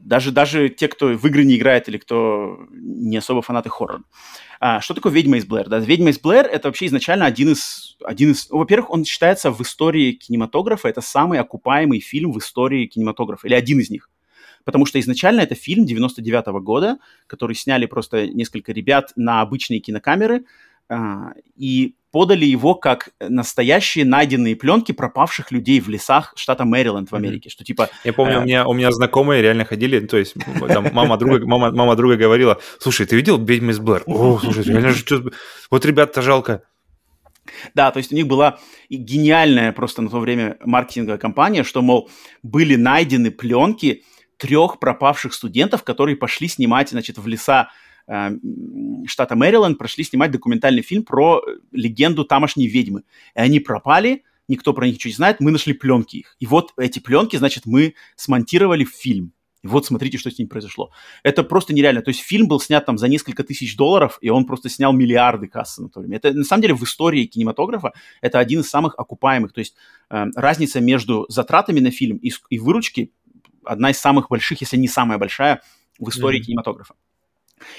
Даже, даже те, кто в игры не играет или кто не особо фанаты хоррора. А, что такое «Ведьма из Блэр»? Да? «Ведьма из Блэр» — это вообще изначально один из... Один из... Во-первых, он считается в истории кинематографа, это самый окупаемый фильм в истории кинематографа, или один из них. Потому что изначально это фильм 99 -го года, который сняли просто несколько ребят на обычные кинокамеры, и подали его как настоящие найденные пленки пропавших людей в лесах штата Мэриленд в Америке, mm-hmm. что типа... Я помню, э... у, меня, у меня знакомые реально ходили, то есть там, мама, друга, мама, мама друга говорила, слушай, ты видел «Ведьмы из Блэр»? О, слушай, реально же... Вот ребят-то жалко. Да, то есть у них была гениальная просто на то время маркетинговая кампания, что, мол, были найдены пленки трех пропавших студентов, которые пошли снимать, значит, в леса Э, штата Мэриленд прошли снимать документальный фильм про легенду тамошней ведьмы. И они пропали, никто про них ничего не знает, мы нашли пленки их. И вот эти пленки, значит, мы смонтировали в фильм. И вот смотрите, что с ним произошло. Это просто нереально. То есть фильм был снят там за несколько тысяч долларов, и он просто снял миллиарды кассы на то время. Это на самом деле в истории кинематографа это один из самых окупаемых. То есть э, разница между затратами на фильм и, и выручки одна из самых больших, если не самая большая в истории mm-hmm. кинематографа.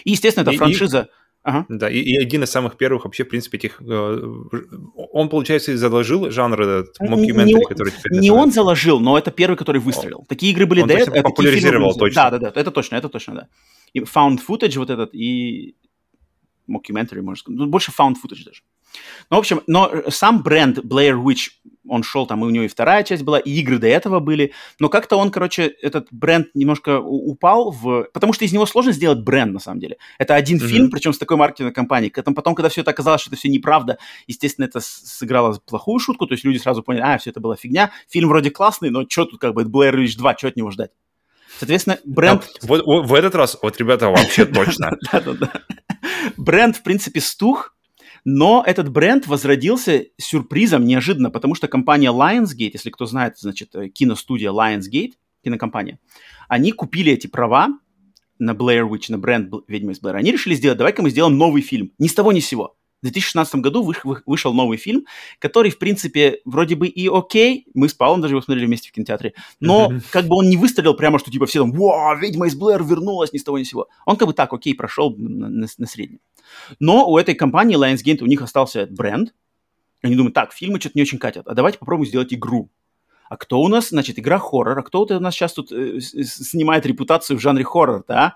И, естественно, это и, франшиза. И... Ага. Да, и, и один из самых первых вообще, в принципе, этих... Э, он, получается, и заложил жанр этот мокюментари, который теперь... Не он заложил, но это первый, который выстрелил. О. Такие игры были он до этого. Он популяризировал точно. Да, да, да, это точно, это точно, да. И found footage вот этот, и mockumentary, можно сказать. Ну, больше found footage даже. Ну, в общем, но сам бренд Blair Witch он шел, там и у него и вторая часть была, и игры до этого были, но как-то он, короче, этот бренд немножко упал в... Потому что из него сложно сделать бренд, на самом деле. Это один mm-hmm. фильм, причем с такой маркетинговой компанией. Потом, когда все это оказалось, что это все неправда, естественно, это сыграло плохую шутку, то есть люди сразу поняли, а, все это была фигня. Фильм вроде классный, но что тут как бы, Blair Witch 2, что от него ждать? Соответственно, бренд... Да, вот, в этот раз, вот, ребята, вообще точно. Бренд, в принципе, стух, но этот бренд возродился сюрпризом неожиданно, потому что компания Lionsgate, если кто знает, значит, э, киностудия Lionsgate, кинокомпания, они купили эти права на Blair Witch, на бренд «Ведьма из Блэр». Они решили сделать, давай-ка мы сделаем новый фильм. Ни с того, ни с сего. В 2016 году вышел новый фильм, который, в принципе, вроде бы и окей, мы с Павлом даже его смотрели вместе в кинотеатре, но mm-hmm. как бы он не выстрелил прямо, что типа все там, вау, ведьма из Блэр вернулась ни с того ни с сего. Он как бы так, окей, прошел на, на, на среднем. Но у этой компании Lionsgate, у них остался бренд, они думают, так, фильмы что-то не очень катят, а давайте попробуем сделать игру а кто у нас, значит, игра хоррор, а кто у нас сейчас тут э, снимает репутацию в жанре хоррор, да?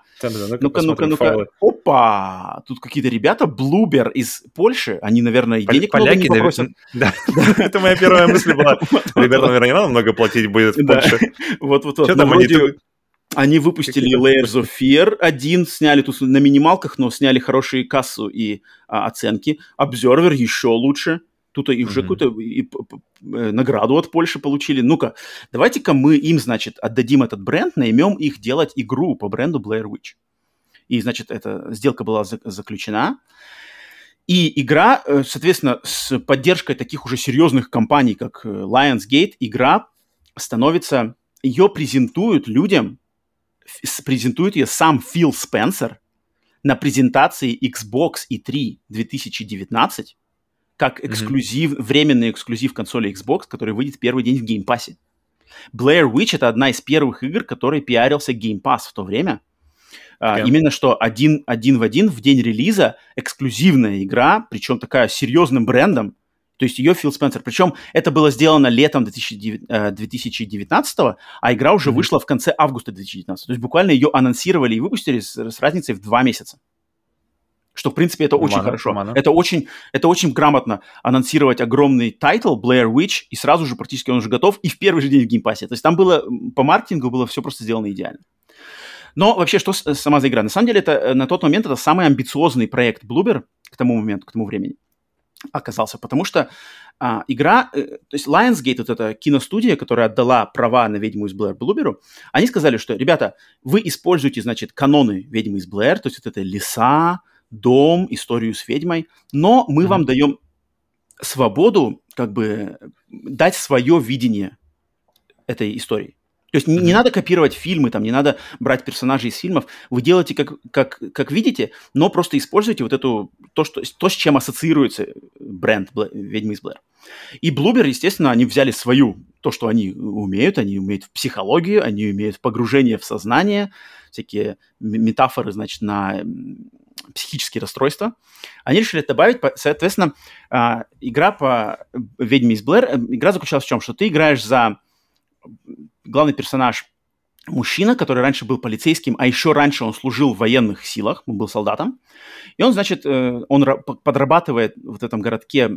Ну-ка, ну-ка, ну-ка. Опа! Тут какие-то ребята, Блубер из Польши, они, наверное, и денег много не попросят. Да, это моя первая мысль была. Ребята, наверное, не надо много платить будет в Польше. Вот-вот-вот. Что там они они выпустили Layers of Fear один, сняли тут на минималках, но сняли хорошие кассу и а, оценки. Observer еще лучше. Тут и уже mm-hmm. какую-то и, и, э, награду от Польши получили. Ну-ка, давайте-ка мы им, значит, отдадим этот бренд, наймем их делать игру по бренду Blair Witch. И, значит, эта сделка была за- заключена. И игра, э, соответственно, с поддержкой таких уже серьезных компаний, как э, Lionsgate, игра становится, ее презентуют людям, презентует ее сам Фил Спенсер на презентации Xbox E3 2019 как эксклюзив, mm-hmm. временный эксклюзив консоли Xbox, который выйдет в первый день в Game Pass. Blair Witch это одна из первых игр, которой пиарился Game Pass в то время. Yeah. Uh, именно что один, один в один в день релиза эксклюзивная игра, причем такая серьезным брендом, то есть ее Фил Спенсер. Причем это было сделано летом 2019, а игра уже mm-hmm. вышла в конце августа 2019. То есть буквально ее анонсировали и выпустили с, с разницей в два месяца что, в принципе, это очень мана, хорошо. Мана. Это очень, это очень грамотно анонсировать огромный title Blair Witch, и сразу же практически он уже готов, и в первый же день в Game Pass е. То есть там было, по маркетингу было все просто сделано идеально. Но вообще, что сама за игра? На самом деле, это э, на тот момент это самый амбициозный проект Bloober к тому моменту, к тому времени оказался, потому что а, игра, э, то есть Lionsgate, вот эта киностудия, которая отдала права на «Ведьму из Блэр» Блуберу, они сказали, что, ребята, вы используете, значит, каноны «Ведьмы из Блэр», то есть вот это леса, дом, историю с ведьмой, но мы mm-hmm. вам даем свободу, как бы, дать свое видение этой истории. Есть не, не надо копировать фильмы, там, не надо брать персонажей из фильмов. Вы делаете как, как, как видите, но просто используйте вот эту, то, что, то, с чем ассоциируется бренд «Ведьмы из Блэр». И Блубер, естественно, они взяли свою, то, что они умеют, они умеют в психологию, они умеют в погружение в сознание, всякие метафоры, значит, на психические расстройства. Они решили добавить, соответственно, а, игра по «Ведьме из Блэр», э, игра заключалась в чем? Что ты играешь за главный персонаж мужчина, который раньше был полицейским, а еще раньше он служил в военных силах, он был солдатом. И он, значит, э, он подрабатывает в этом городке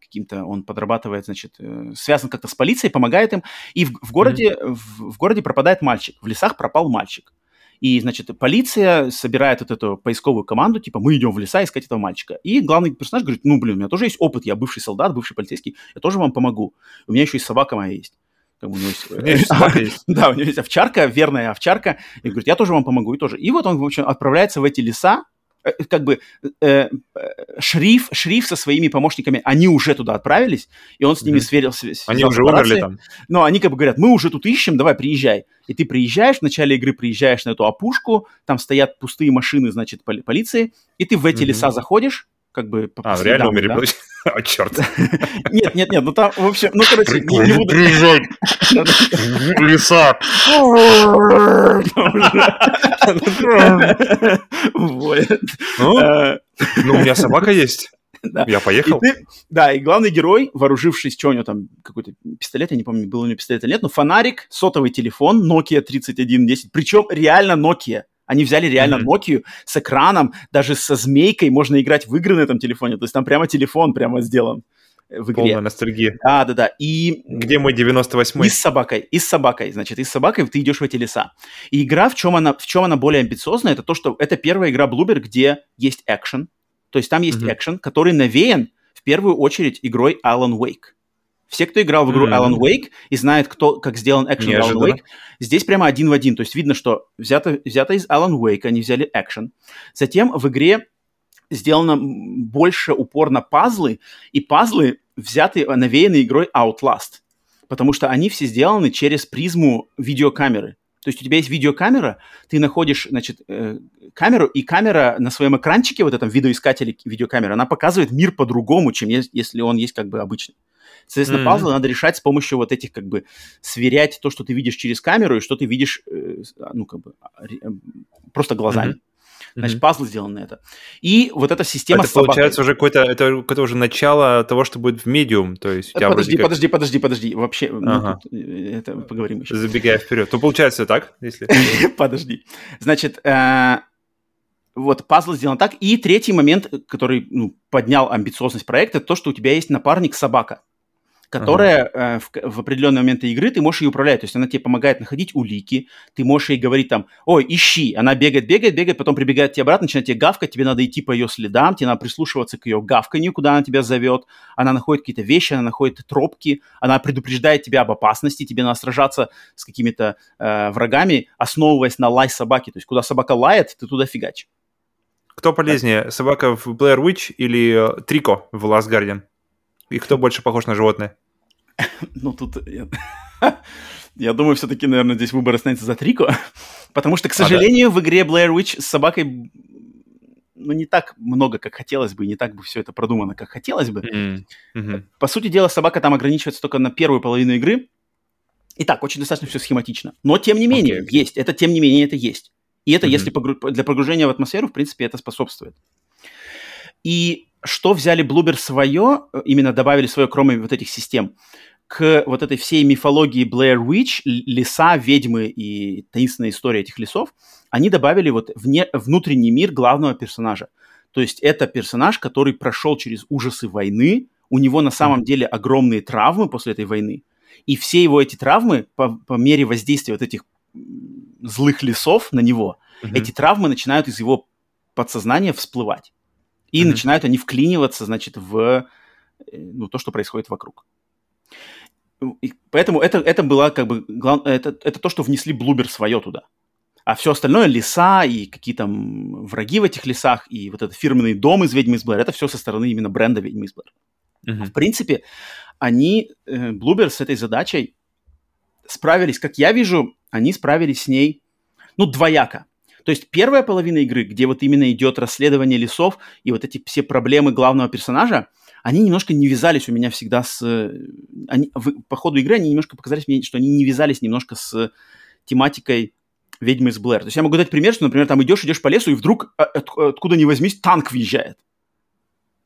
каким-то, он подрабатывает, значит, э, связан как-то с полицией, помогает им. И в, в городе, mm-hmm. в, в городе пропадает мальчик. В лесах пропал мальчик. И, значит, полиция собирает вот эту поисковую команду, типа, мы идем в леса искать этого мальчика. И главный персонаж говорит, ну, блин, у меня тоже есть опыт, я бывший солдат, бывший полицейский, я тоже вам помогу. У меня еще и собака моя есть. Как у него есть... Да, у него есть овчарка, верная овчарка. И говорит, я тоже вам помогу, и тоже. И вот он, в общем, отправляется в эти леса, э, как бы э, шриф, шриф со своими помощниками, они уже туда отправились, и он с ними mm-hmm. сверился. Они уже умерли там. Но они как бы говорят, мы уже тут ищем, давай, приезжай. И ты приезжаешь, в начале игры приезжаешь на эту опушку, там стоят пустые машины, значит, поли- полиции, и ты в эти mm-hmm. леса заходишь, как бы по А, реально умерли? Да? О, черт. Нет, нет, нет, ну там, в общем, ну, короче, не, буду... Приезжай! Ну, э, ну, у меня собака есть. Да. Я поехал. И ты, да, и главный герой, вооружившись, что у него там, какой-то пистолет, я не помню, был у него пистолет или нет, но фонарик, сотовый телефон, Nokia 3110, причем реально Nokia. Они взяли реально mm-hmm. Nokia с экраном, даже со змейкой можно играть в игры на этом телефоне. То есть там прямо телефон прямо сделан в игре. Полная ностальгия. Да, да, да. И... Где мой 98-й? И с собакой, и с собакой. Значит, и с собакой ты идешь в эти леса. И игра, в чем она, в чем она более амбициозная, это то, что это первая игра Bloober, где есть экшен. То есть там есть mm-hmm. экшен, который навеян в первую очередь игрой Alan Wake. Все, кто играл в игру mm-hmm. Alan Wake и знает, кто, как сделан экшен в Alan Wake, здесь прямо один в один. То есть видно, что взято, взято из Alan Wake, они взяли экшен. Затем в игре сделано больше упор на пазлы, и пазлы взяты, навеяны игрой Outlast, потому что они все сделаны через призму видеокамеры. То есть у тебя есть видеокамера, ты находишь, значит, э, камеру, и камера на своем экранчике, вот этом видеоискателе видеокамеры, она показывает мир по-другому, чем если он есть как бы обычный. Соответственно, mm-hmm. пазлы надо решать с помощью вот этих, как бы, сверять то, что ты видишь через камеру, и что ты видишь, э, ну, как бы, э, просто глазами. Mm-hmm. Значит, mm-hmm. пазл сделан на это. И вот эта система... Это получается уже какое-то, это какое-то уже начало того, что будет в медиум, то есть... Подожди, как... подожди, подожди, подожди, вообще, ну, ага. ну, это поговорим еще. Забегая вперед. То получается так, если... Подожди. Значит, э, вот пазл сделан так. И третий момент, который ну, поднял амбициозность проекта, то, что у тебя есть напарник собака которая ага. э, в, в определенные моменты игры ты можешь ее управлять. То есть она тебе помогает находить улики, ты можешь ей говорить там, ой, ищи. Она бегает, бегает, бегает, потом прибегает тебе обратно, начинает тебе гавкать, тебе надо идти по ее следам, тебе надо прислушиваться к ее гавканью, куда она тебя зовет. Она находит какие-то вещи, она находит тропки, она предупреждает тебя об опасности, тебе надо сражаться с какими-то э, врагами, основываясь на лай собаки. То есть куда собака лает, ты туда фигач. Кто полезнее, собака в Blair Witch или э, Трико в Last Guardian? И кто больше похож на животное? Ну, тут... Я думаю, все-таки, наверное, здесь выбор останется за Трико. Потому что, к сожалению, а, да. в игре Blair Witch с собакой ну, не так много, как хотелось бы, не так бы все это продумано, как хотелось бы. Mm-hmm. По сути дела, собака там ограничивается только на первую половину игры. И так, очень достаточно все схематично. Но, тем не менее, okay. есть. Это, тем не менее, это есть. И это, mm-hmm. если погру- для погружения в атмосферу, в принципе, это способствует. И что взяли Bloober свое, э, именно добавили свое, кроме вот этих систем, к вот этой всей мифологии Blair Witch, леса, ведьмы и таинственная история этих лесов, они добавили вот вне, внутренний мир главного персонажа. То есть это персонаж, который прошел через ужасы войны, у него на самом деле огромные травмы после этой войны, и все его эти травмы по, по мере воздействия вот этих злых лесов на него, mm-hmm. эти травмы начинают из его подсознания всплывать. И mm-hmm. начинают они вклиниваться, значит, в э, ну, то, что происходит вокруг. И поэтому это, это было как бы глав... это, это то, что внесли Блубер свое туда. А все остальное, леса и какие там враги в этих лесах, и вот этот фирменный дом из «Ведьмы из Блэр», это все со стороны именно бренда «Ведьмы из Блэр». Uh-huh. В принципе, они, э, Блубер, с этой задачей справились, как я вижу, они справились с ней, ну, двояко. То есть первая половина игры, где вот именно идет расследование лесов и вот эти все проблемы главного персонажа, они немножко не вязались у меня всегда с... Они, в, по ходу игры они немножко показались мне, что они не вязались немножко с тематикой ведьмы из Блэр. То есть я могу дать пример, что, например, там идешь, идешь по лесу, и вдруг а, от, откуда ни возьмись танк въезжает.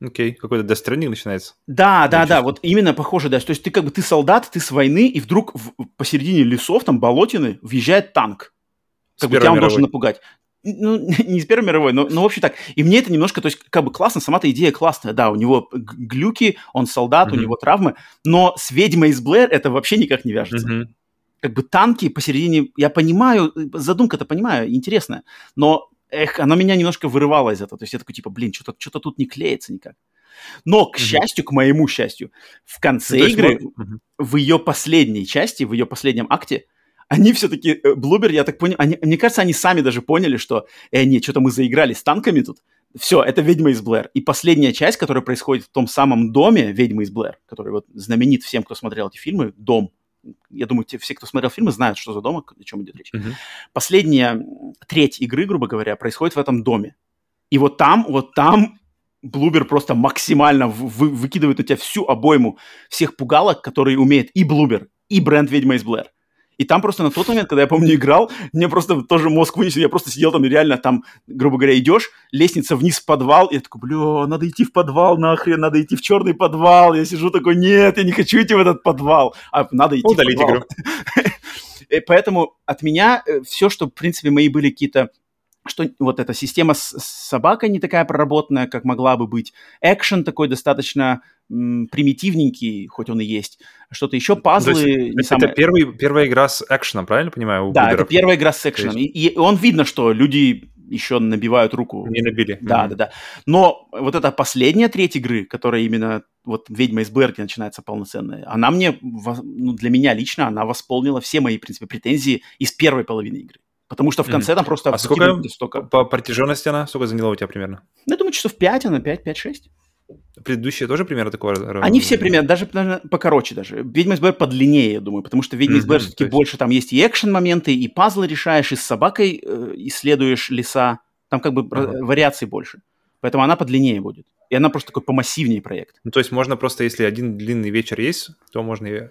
Окей, okay. какой-то Stranding начинается. Да, да, да, вот именно похоже, да. То есть ты как бы, ты солдат, ты с войны, и вдруг в, посередине лесов, там, болотины, въезжает танк. Как бы тебя он должен напугать. Ну, не из Первой мировой, но, но в общем так. И мне это немножко, то есть, как бы классно, сама-то идея классная. Да, у него глюки, он солдат, mm-hmm. у него травмы, но с ведьмой из Блэр это вообще никак не вяжется. Mm-hmm как бы танки посередине, я понимаю, задумка-то понимаю, интересная, но, эх, она меня немножко вырывала из этого. То есть я такой, типа, блин, что-то что тут не клеится никак. Но, к mm-hmm. счастью, к моему счастью, в конце ну, игры, mm-hmm. в ее последней части, в ее последнем акте, они все-таки, Блубер, я так понял, они, мне кажется, они сами даже поняли, что, э, нет, что-то мы заиграли с танками тут, все, это «Ведьма из Блэр». И последняя часть, которая происходит в том самом доме «Ведьмы из Блэр», который вот знаменит всем, кто смотрел эти фильмы, дом, я думаю, те, все, кто смотрел фильмы, знают, что за дом, о чем идет речь. Uh-huh. Последняя треть игры, грубо говоря, происходит в этом доме. И вот там, вот там Блубер просто максимально вы, выкидывает на тебя всю обойму всех пугалок, которые умеет и Блубер, и бренд Ведьма из Блэр. И там просто на тот момент, когда я помню, играл, мне просто тоже мозг вынесен. Я просто сидел там и реально там, грубо говоря, идешь, лестница вниз в подвал. И я такой, бля, надо идти в подвал нахрен, надо идти в черный подвал. Я сижу такой, нет, я не хочу идти в этот подвал. А надо идти Удалить в подвал. игру. Поэтому от меня э, все, что, в принципе, мои были какие-то что вот эта система с, собакой не такая проработанная, как могла бы быть. Экшен такой достаточно примитивненький, хоть он и есть. Что-то еще, пазлы... То есть, это самое... первый, первая игра с экшеном, правильно понимаю? да, это первая игра с экшеном. Есть... И, и он видно, что люди еще набивают руку. Не набили. Да, mm-hmm. да, да. Но вот эта последняя треть игры, которая именно вот «Ведьма из Берки» начинается полноценная, она мне, ну, для меня лично, она восполнила все мои, в принципе, претензии из первой половины игры. Потому что в конце mm. там просто... А сколько столько... по протяженности она? Сколько заняла у тебя примерно? Ну, я думаю, часов 5 она, 5-5-6. Предыдущие тоже примерно такого? Они все примерно, даже наверное, покороче даже. Ведьма из Блэр подлиннее, я думаю, потому что Ведьма из Блэр mm-hmm, все-таки есть... больше, там есть и экшен-моменты, и пазлы решаешь, и с собакой э, исследуешь леса. Там как бы uh-huh. вариаций больше. Поэтому она подлиннее будет. И она просто такой помассивнее проект. Ну, то есть можно просто, если один длинный вечер есть, то можно и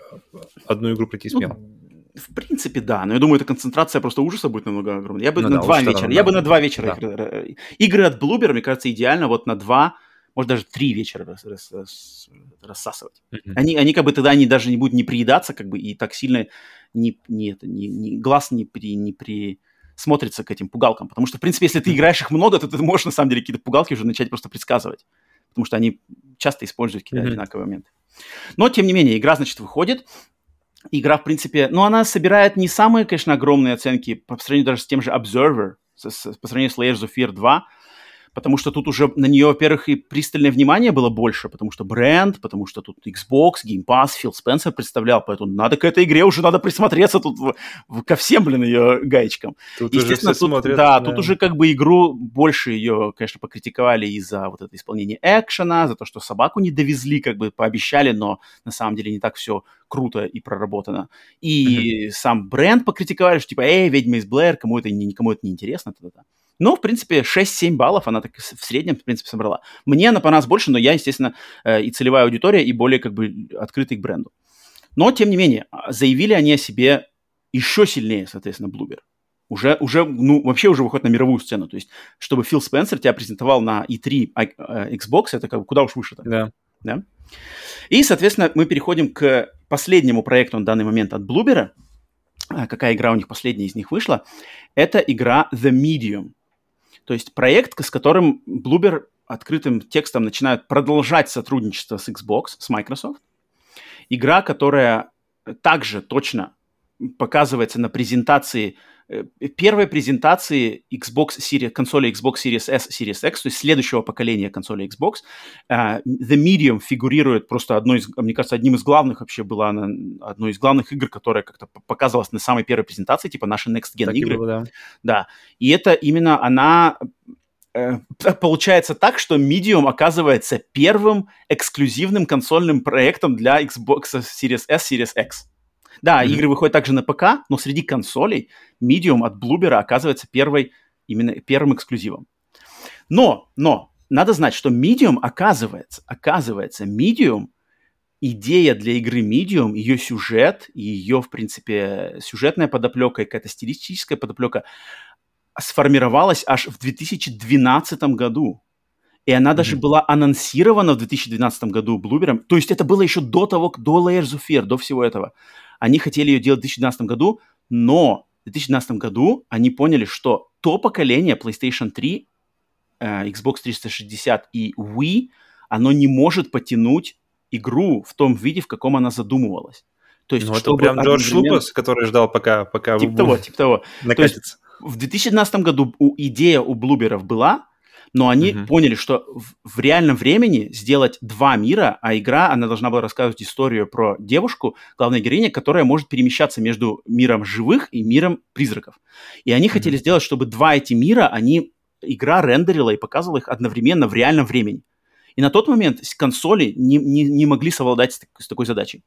одну игру пройти смело. Ну, в принципе, да. Но я думаю, эта концентрация просто ужаса будет намного огромнее. Я бы ну, на да, два вечера. Да. Я бы на два вечера. Да. Игры от Bloober, мне кажется, идеально вот на два, может, даже три вечера рас, рас, рас, рассасывать. Mm-hmm. Они, они как бы тогда они даже не будут не приедаться, как бы, и так сильно не, не, не, не, глаз не при, не при смотрится к этим пугалкам. Потому что, в принципе, если ты играешь их много, то ты можешь, на самом деле, какие-то пугалки уже начать просто предсказывать. Потому что они часто используют какие-то mm-hmm. одинаковые моменты. Но, тем не менее, игра, значит, выходит игра, в принципе, ну, она собирает не самые, конечно, огромные оценки по сравнению даже с тем же Observer, с, с, по сравнению с Layers of Fear 2, потому что тут уже на нее, во-первых, и пристальное внимание было больше, потому что бренд, потому что тут Xbox, Game Pass, Фил Спенсер представлял, поэтому надо к этой игре уже надо присмотреться тут в, в, ко всем, блин, ее гаечкам. Тут Естественно, тут, смотрят, да, да, тут уже как бы игру больше ее, конечно, покритиковали из-за вот это исполнение экшена, за то, что собаку не довезли, как бы пообещали, но на самом деле не так все круто и проработано. И mm-hmm. сам бренд покритиковали, что типа, эй, ведьма из Блэр, кому это, никому это не интересно. Т-т-т. Ну, в принципе, 6-7 баллов она так в среднем, в принципе, собрала. Мне она понравилась больше, но я, естественно, э, и целевая аудитория, и более как бы открытый к бренду. Но, тем не менее, а, заявили они о себе еще сильнее, соответственно, Блубер. Уже, уже, ну, вообще уже выходит на мировую сцену. То есть, чтобы Фил Спенсер тебя презентовал на E3 а, э, Xbox, это как бы куда уж выше. Да. да. И, соответственно, мы переходим к последнему проекту на данный момент от Блубера. Какая игра у них последняя из них вышла? Это игра The Medium. То есть проект, с которым Bloober открытым текстом начинают продолжать сотрудничество с Xbox, с Microsoft. Игра, которая также точно показывается на презентации первой презентации Xbox Series, консоли Xbox Series S, Series X, то есть следующего поколения консоли Xbox, uh, The Medium фигурирует просто одной из, мне кажется, одним из главных вообще была она, одной из главных игр, которая как-то показывалась на самой первой презентации, типа наши Next Gen так игры. Было, да. да. И это именно она э, получается так, что Medium оказывается первым эксклюзивным консольным проектом для Xbox Series S, Series X. Да, mm-hmm. игры выходят также на ПК, но среди консолей Medium от Bloober оказывается первой, именно первым эксклюзивом. Но, но, надо знать, что Medium оказывается, оказывается, Medium, идея для игры Medium, ее сюжет, ее, в принципе, сюжетная подоплека и какая-то стилистическая подоплека сформировалась аж в 2012 году. И она mm-hmm. даже была анонсирована в 2012 году Блубером. То есть это было еще до того, до Layers of Fear, до всего этого. Они хотели ее делать в 2012 году, но в 2012 году они поняли, что то поколение PlayStation 3, э, Xbox 360 и Wii, оно не может потянуть игру в том виде, в каком она задумывалась. То есть, ну, это прям Джордж Лукас, который ждал, пока, пока типа того, типа того. Накатится. То есть, в 2012 году у, идея у Блуберов была, но они uh-huh. поняли, что в, в реальном времени сделать два мира, а игра, она должна была рассказывать историю про девушку, главной героиня, которая может перемещаться между миром живых и миром призраков. И они uh-huh. хотели сделать, чтобы два эти мира, они игра рендерила и показывала их одновременно в реальном времени. И на тот момент консоли не, не, не могли совладать с, с такой задачей.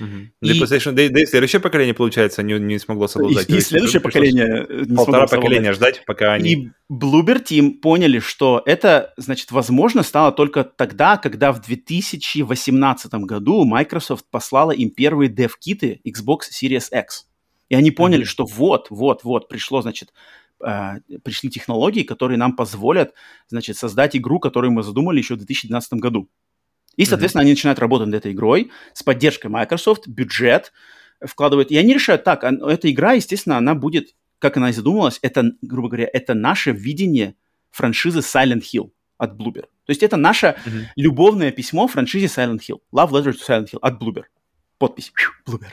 Угу. И... PlayStation, да, да и следующее поколение, получается, не, не смогло совладать. И, и следующее поколение не Полтора поколения ждать, пока они... И Bloober Team поняли, что это, значит, возможно стало только тогда, когда в 2018 году Microsoft послала им первые dev-киты Xbox Series X. И они поняли, mm что вот, вот, вот, пришло, значит, э, пришли технологии, которые нам позволят, значит, создать игру, которую мы задумали еще в 2012 году. И, соответственно, mm-hmm. они начинают работать над этой игрой с поддержкой Microsoft, бюджет вкладывают. И они решают, так, а, эта игра, естественно, она будет, как она и задумывалась, это, грубо говоря, это наше видение франшизы Silent Hill от Bloober. То есть это наше mm-hmm. любовное письмо франшизе Silent Hill. Love Letter to Silent Hill от Bloober. Подпись. Bloober.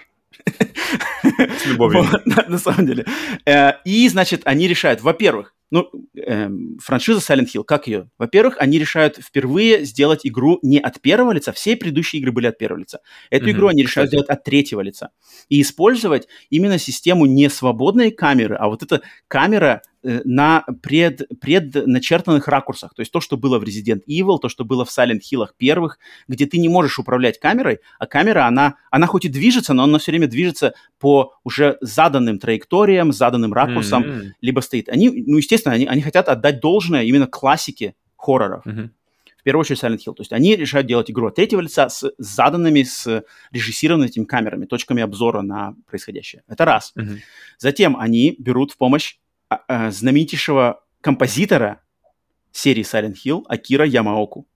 С любовью. Вот, на, на самом деле. Э, и, значит, они решают, во-первых, ну, эм, франшиза Silent Hill, как ее? Во-первых, они решают впервые сделать игру не от первого лица, все предыдущие игры были от первого лица. Эту mm-hmm. игру они решают сделать от третьего лица. И использовать именно систему не свободной камеры, а вот эта камера Э, на пред, предначертанных ракурсах. То есть то, что было в Resident Evil, то, что было в Silent Hill первых, где ты не можешь управлять камерой, а камера, она, она хоть и движется, но она все время движется по уже заданным траекториям, заданным ракурсам, mm-hmm. либо стоит. Они, ну, естественно, они, они хотят отдать должное именно классике хорроров. Mm-hmm. В первую очередь Silent Hill. То есть они решают делать игру от третьего лица с заданными, с режиссированными этими камерами, точками обзора на происходящее. Это раз. Mm-hmm. Затем они берут в помощь а, а, знаменитейшего композитора серии Silent Hill Акира Ямаоку.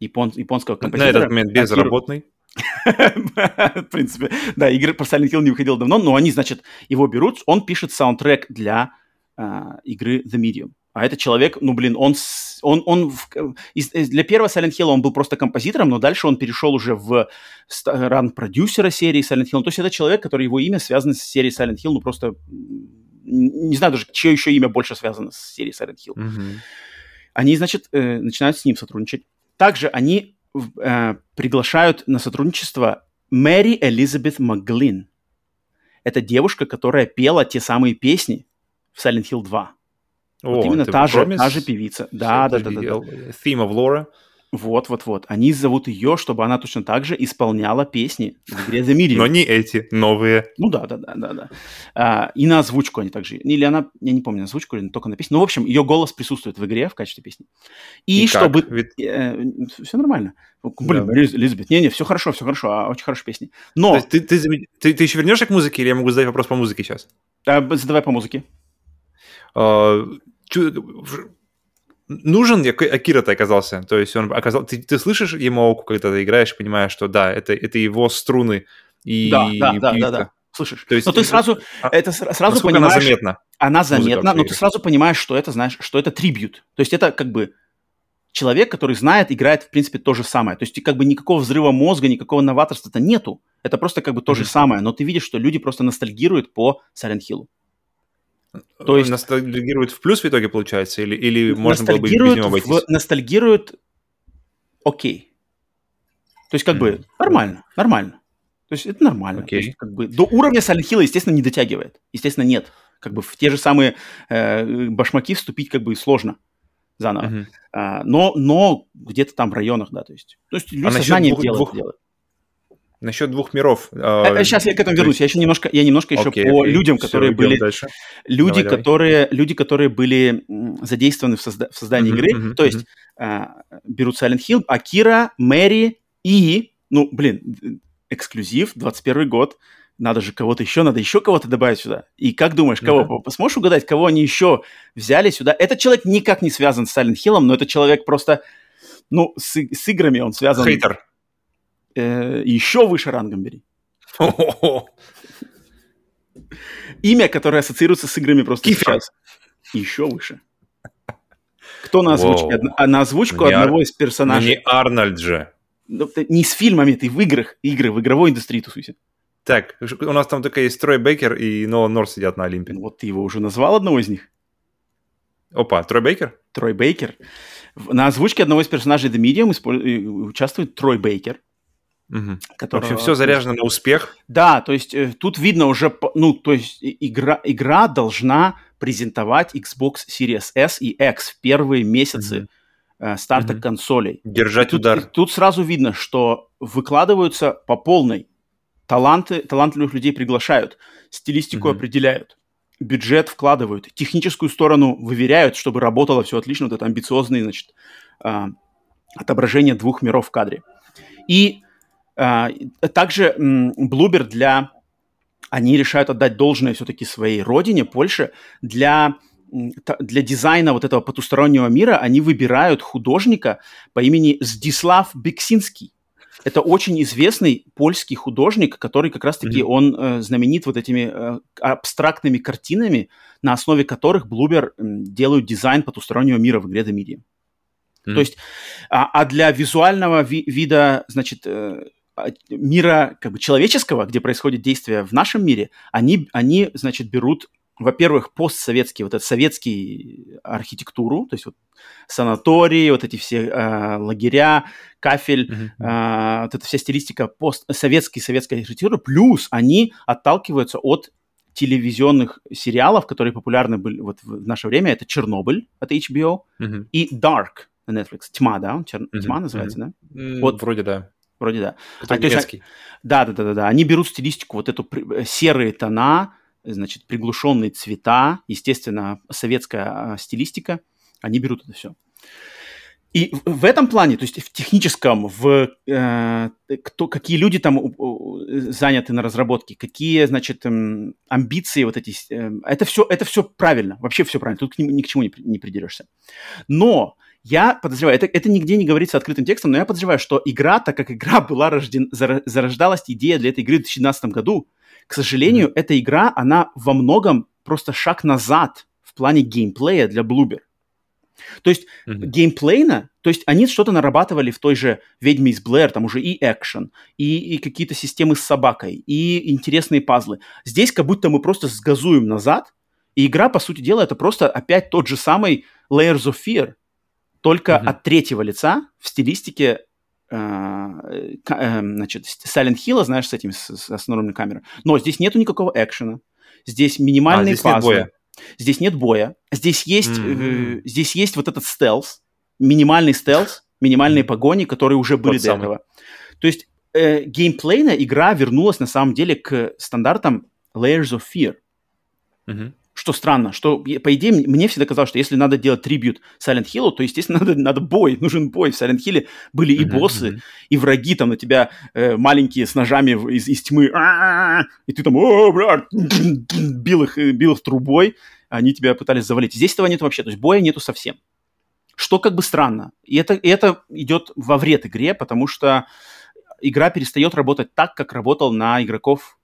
Япон, японского композитора. На этот момент безработный. В принципе, да, игры про Silent Hill не выходил давно, но они, значит, его берут, он пишет саундтрек для uh, игры The Medium. А этот человек, ну, блин, он, он, он в, из, для первого Silent Hill он был просто композитором, но дальше он перешел уже в ранг продюсера серии Silent Hill. То есть это человек, который его имя связано с серией Silent Hill, ну, просто не знаю даже, чье еще имя больше связано с серией Silent Hill. Mm-hmm. Они, значит, э, начинают с ним сотрудничать. Также они э, приглашают на сотрудничество Мэри Элизабет МакГлин. Это девушка, которая пела те самые песни в Silent Hill 2. О, вот именно та же, та же певица. Да, да, да, да, да. Theme of Laura. Вот-вот-вот. Они зовут ее, чтобы она точно так же исполняла песни в игре The Medium. Но не эти, новые. Ну да, да, да, да, да. А, и на озвучку они также. Или она, я не помню, на озвучку или только на песню. Ну, в общем, ее голос присутствует в игре в качестве песни. И, и чтобы... Как? Ведь... Э, все нормально. Блин, да. Элизабет, не-не, все хорошо, все хорошо, а, очень хорошая песня. Но... ты, ты, ты, ты еще вернешься к музыке, или я могу задать вопрос по музыке сейчас? А, задавай по музыке. А, нужен Акира-то оказался. То есть он оказался... Ты, ты слышишь Ямаоку, когда ты играешь, понимаешь, что да, это, это его струны и Да, да, да, да, да. Слышишь? То есть, но ты сразу, а, это сразу понимаешь... она заметна? Она заметна, но ты сразу понимаешь, что это, знаешь, что это трибют. То есть это как бы человек, который знает, играет, в принципе, то же самое. То есть как бы никакого взрыва мозга, никакого новаторства-то нету. Это просто как бы то mm-hmm. же самое. Но ты видишь, что люди просто ностальгируют по Silent Hill. То есть... Ностальгирует в плюс в итоге, получается? Или, или можно было бы без него обойтись? В, ностальгирует окей. То есть как mm. бы нормально, нормально. То есть это нормально. Okay. То есть, как бы, до уровня Silent Hill, естественно, не дотягивает. Естественно, нет. Как бы в те же самые э, башмаки вступить как бы сложно заново. Mm-hmm. А, но, но где-то там в районах, да, то есть. То есть люди а сознанием двух, делают, двух, делают. Насчет двух миров. Э, Сейчас я к этому вернусь. Я еще немножко, я немножко еще окей, по окей. людям, которые Все, были, дальше. люди, давай, которые, давай. люди, которые были задействованы в, созда... в создании uh-huh, игры. Uh-huh, То есть uh-huh. берут Silent Hill, Акира, Мэри и, ну, блин, эксклюзив, 21 год. Надо же кого-то еще, надо еще кого-то добавить сюда. И как думаешь, кого? Uh-huh. Сможешь угадать, кого они еще взяли сюда? Этот человек никак не связан с Silent Hill, но это человек просто, ну, с, с играми он связан. Хейтер э, еще выше рангом бери. Имя, которое ассоциируется с играми просто Кифер. сейчас. Еще выше. Кто на озвучке? А на озвучку не одного Ар... из персонажей. Ну, не Арнольд же. Ну, не с фильмами, ты в играх, игры, в игровой индустрии тусуйся. Так, у нас там только есть Трой Бейкер и Ноа Норс сидят на Олимпе. Вот ты его уже назвал одного из них. Опа, Трой Бейкер? Трой Бейкер. На озвучке одного из персонажей The Medium участвует Трой Бейкер. Угу. Которого... В общем, все заряжено на успех. Да, то есть э, тут видно уже, ну, то есть игра, игра должна презентовать Xbox Series S и X в первые месяцы угу. э, старта угу. консолей. Держать тут, удар. Тут сразу видно, что выкладываются по полной. Таланты, талантливых людей приглашают, стилистику угу. определяют, бюджет вкладывают, техническую сторону выверяют, чтобы работало все отлично, вот это амбициозное, значит, э, отображение двух миров в кадре. И также Блубер для... Они решают отдать должное все-таки своей родине, Польше, для для дизайна вот этого потустороннего мира они выбирают художника по имени Здислав Бексинский. Это очень известный польский художник, который как раз-таки mm-hmm. он э, знаменит вот этими э, абстрактными картинами, на основе которых Блубер э, делают дизайн потустороннего мира в игре The Medium. Mm-hmm. То есть, а, а для визуального ви- вида, значит, э, а, мира как бы человеческого, где происходит действие в нашем мире, они, они значит, берут, во-первых, постсоветский, вот этот советский архитектуру, то есть вот санатории, вот эти все э, лагеря, кафель, mm-hmm. э, вот эта вся стилистика постсоветской советской архитектуры, плюс они отталкиваются от телевизионных сериалов, которые популярны были вот в наше время. Это «Чернобыль» от HBO mm-hmm. и «Dark» на Netflix. «Тьма», да? Чер... Mm-hmm. «Тьма» называется, mm-hmm. да? Mm-hmm. Вот. Вроде да. Вроде да. А. Есть, да, да, да, да, да. Они берут стилистику, вот эту э, серые тона, значит, приглушенные цвета, естественно, советская а, стилистика. Они берут это все. И в этом плане, то есть в техническом, в э, кто, какие люди там заняты на разработке, какие, значит, э, амбиции вот эти, э, это все, это все правильно, вообще все правильно, тут ни, ни к чему не, не придерешься. Но я подозреваю, это, это нигде не говорится открытым текстом, но я подозреваю, что игра, так как игра была рожден, зарождалась идея для этой игры в 2012 году, к сожалению, mm-hmm. эта игра, она во многом просто шаг назад в плане геймплея для Bloober. То есть mm-hmm. геймплейно, то есть они что-то нарабатывали в той же «Ведьме из Блэр», там уже и экшен, и, и какие-то системы с собакой, и интересные пазлы. Здесь как будто мы просто сгазуем назад, и игра, по сути дела, это просто опять тот же самый Layers of Fear, только mm-hmm. от третьего лица в стилистике э, э, значит, Silent Hill, знаешь, с этим, с, с основной камерой. Но здесь нету никакого экшена. Здесь минимальные а, здесь пазлы. Нет боя. Здесь нет боя. Здесь есть, mm-hmm. э, здесь есть вот этот стелс, минимальный стелс, минимальные mm-hmm. погони, которые уже были Тот до самый. этого. То есть э, геймплейно игра вернулась на самом деле к стандартам Layers of Fear. Mm-hmm. Что странно, что, по идее, мне всегда казалось, что если надо делать трибют Silent Hill, то, естественно, надо, надо бой, нужен бой. В Silent Hill были и боссы, uh-huh. и враги там на тебя э, маленькие с ножами из, из тьмы, и ты там, бля, бил их, э, бил их трубой, они тебя пытались завалить. Здесь этого нет вообще, то есть боя нету совсем. Что как бы странно. И это, и это идет во вред игре, потому что игра перестает работать так, как работал на игроков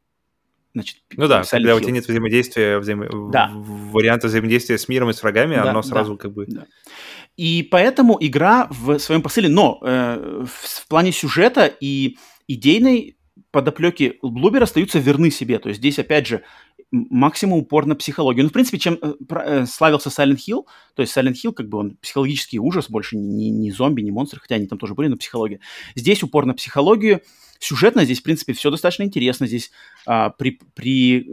значит, ну да, когда у тебя нет взаимодействия, взаим... да. варианта взаимодействия с миром и с врагами, да, оно сразу да, как бы... Да. И поэтому игра в своем посыле, но э, в, в плане сюжета и идейной подоплеки Блубер остаются верны себе. То есть здесь, опять же, максимум упор на психологию. Ну, в принципе, чем э, э, славился Silent Hill, то есть Silent Hill, как бы он психологический ужас, больше не, не зомби, не монстр, хотя они там тоже были, но психология. Здесь упор на психологию, Сюжетно здесь, в принципе, все достаточно интересно. Здесь а, при, при,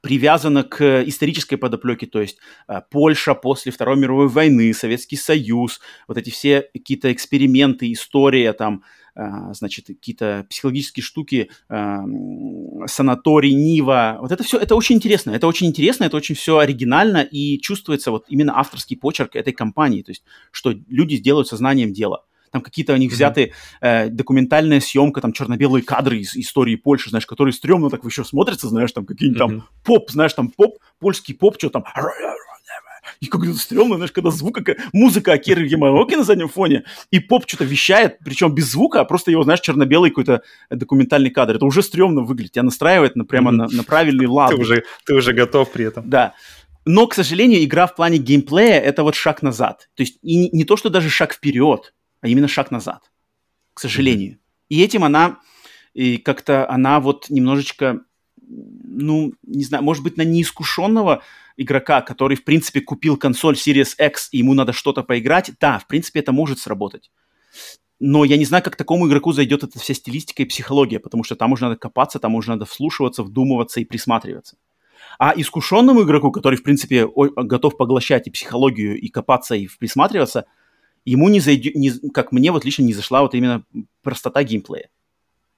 привязано к исторической подоплеке, то есть а, Польша после Второй мировой войны, Советский Союз, вот эти все какие-то эксперименты, история там, а, значит, какие-то психологические штуки, а, санаторий, Нива. Вот это все, это очень интересно. Это очень интересно, это очень все оригинально и чувствуется вот именно авторский почерк этой компании. То есть, что люди делают сознанием дела там какие-то у них взяты э, документальная съемка, там черно-белые кадры из истории Польши, знаешь, которые стрёмно так еще смотрятся, знаешь, там какие-нибудь там поп, знаешь, там поп, польский поп, что там и как-то стрёмно, знаешь, когда звук, как музыка Акиры Ямаоки на заднем фоне, и поп что-то вещает, причем без звука, а просто его, знаешь, черно-белый какой-то документальный кадр. Это уже стрёмно выглядит, тебя настраивает на, прямо mm-hmm. на, на правильный лад. Ты уже, ты уже готов при этом. Да. Но, к сожалению, игра в плане геймплея – это вот шаг назад. То есть и не, не то, что даже шаг вперед, а именно шаг назад, к сожалению. И этим она и как-то она вот немножечко, ну, не знаю, может быть, на неискушенного игрока, который, в принципе, купил консоль Series X, и ему надо что-то поиграть, да, в принципе, это может сработать. Но я не знаю, как такому игроку зайдет эта вся стилистика и психология, потому что там уже надо копаться, там уже надо вслушиваться, вдумываться и присматриваться. А искушенному игроку, который, в принципе, готов поглощать и психологию, и копаться, и присматриваться – ему не зайдет, не, как мне вот лично не зашла вот именно простота геймплея.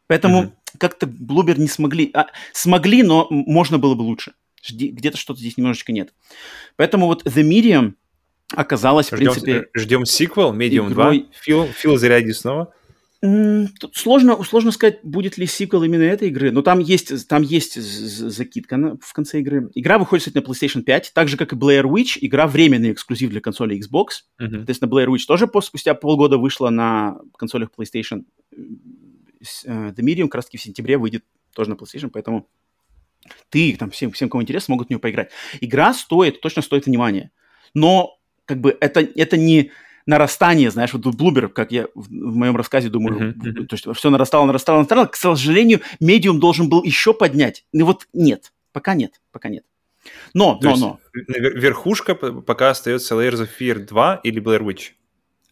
Поэтому mm-hmm. как-то Bloober не смогли, а, смогли, но можно было бы лучше. Где-то что-то здесь немножечко нет. Поэтому вот The Medium оказалось, ждем, в принципе... Ждем сиквел Medium игрой... 2. Фил, Фил заряди снова. Тут сложно, сложно сказать, будет ли сиквел именно этой игры, но там есть, там есть закидка на, в конце игры. Игра выходит, кстати, на PlayStation 5, так же, как и Blair Witch, игра временный эксклюзив для консоли Xbox. Uh-huh. Соответственно, Blair Witch тоже спустя полгода вышла на консолях PlayStation. The Medium как раз в сентябре выйдет тоже на PlayStation, поэтому ты, там, всем, всем, кому интересно, могут в нее поиграть. Игра стоит, точно стоит внимания, но как бы это, это не нарастание, знаешь, вот тут Блубер, как я в, в моем рассказе думаю, uh-huh, uh-huh. то есть все нарастало, нарастало, нарастало. К сожалению, медиум должен был еще поднять. Ну вот нет, пока нет, пока нет. Но, то но, но. Верхушка пока остается Layers of Fear 2 или Blair Witch?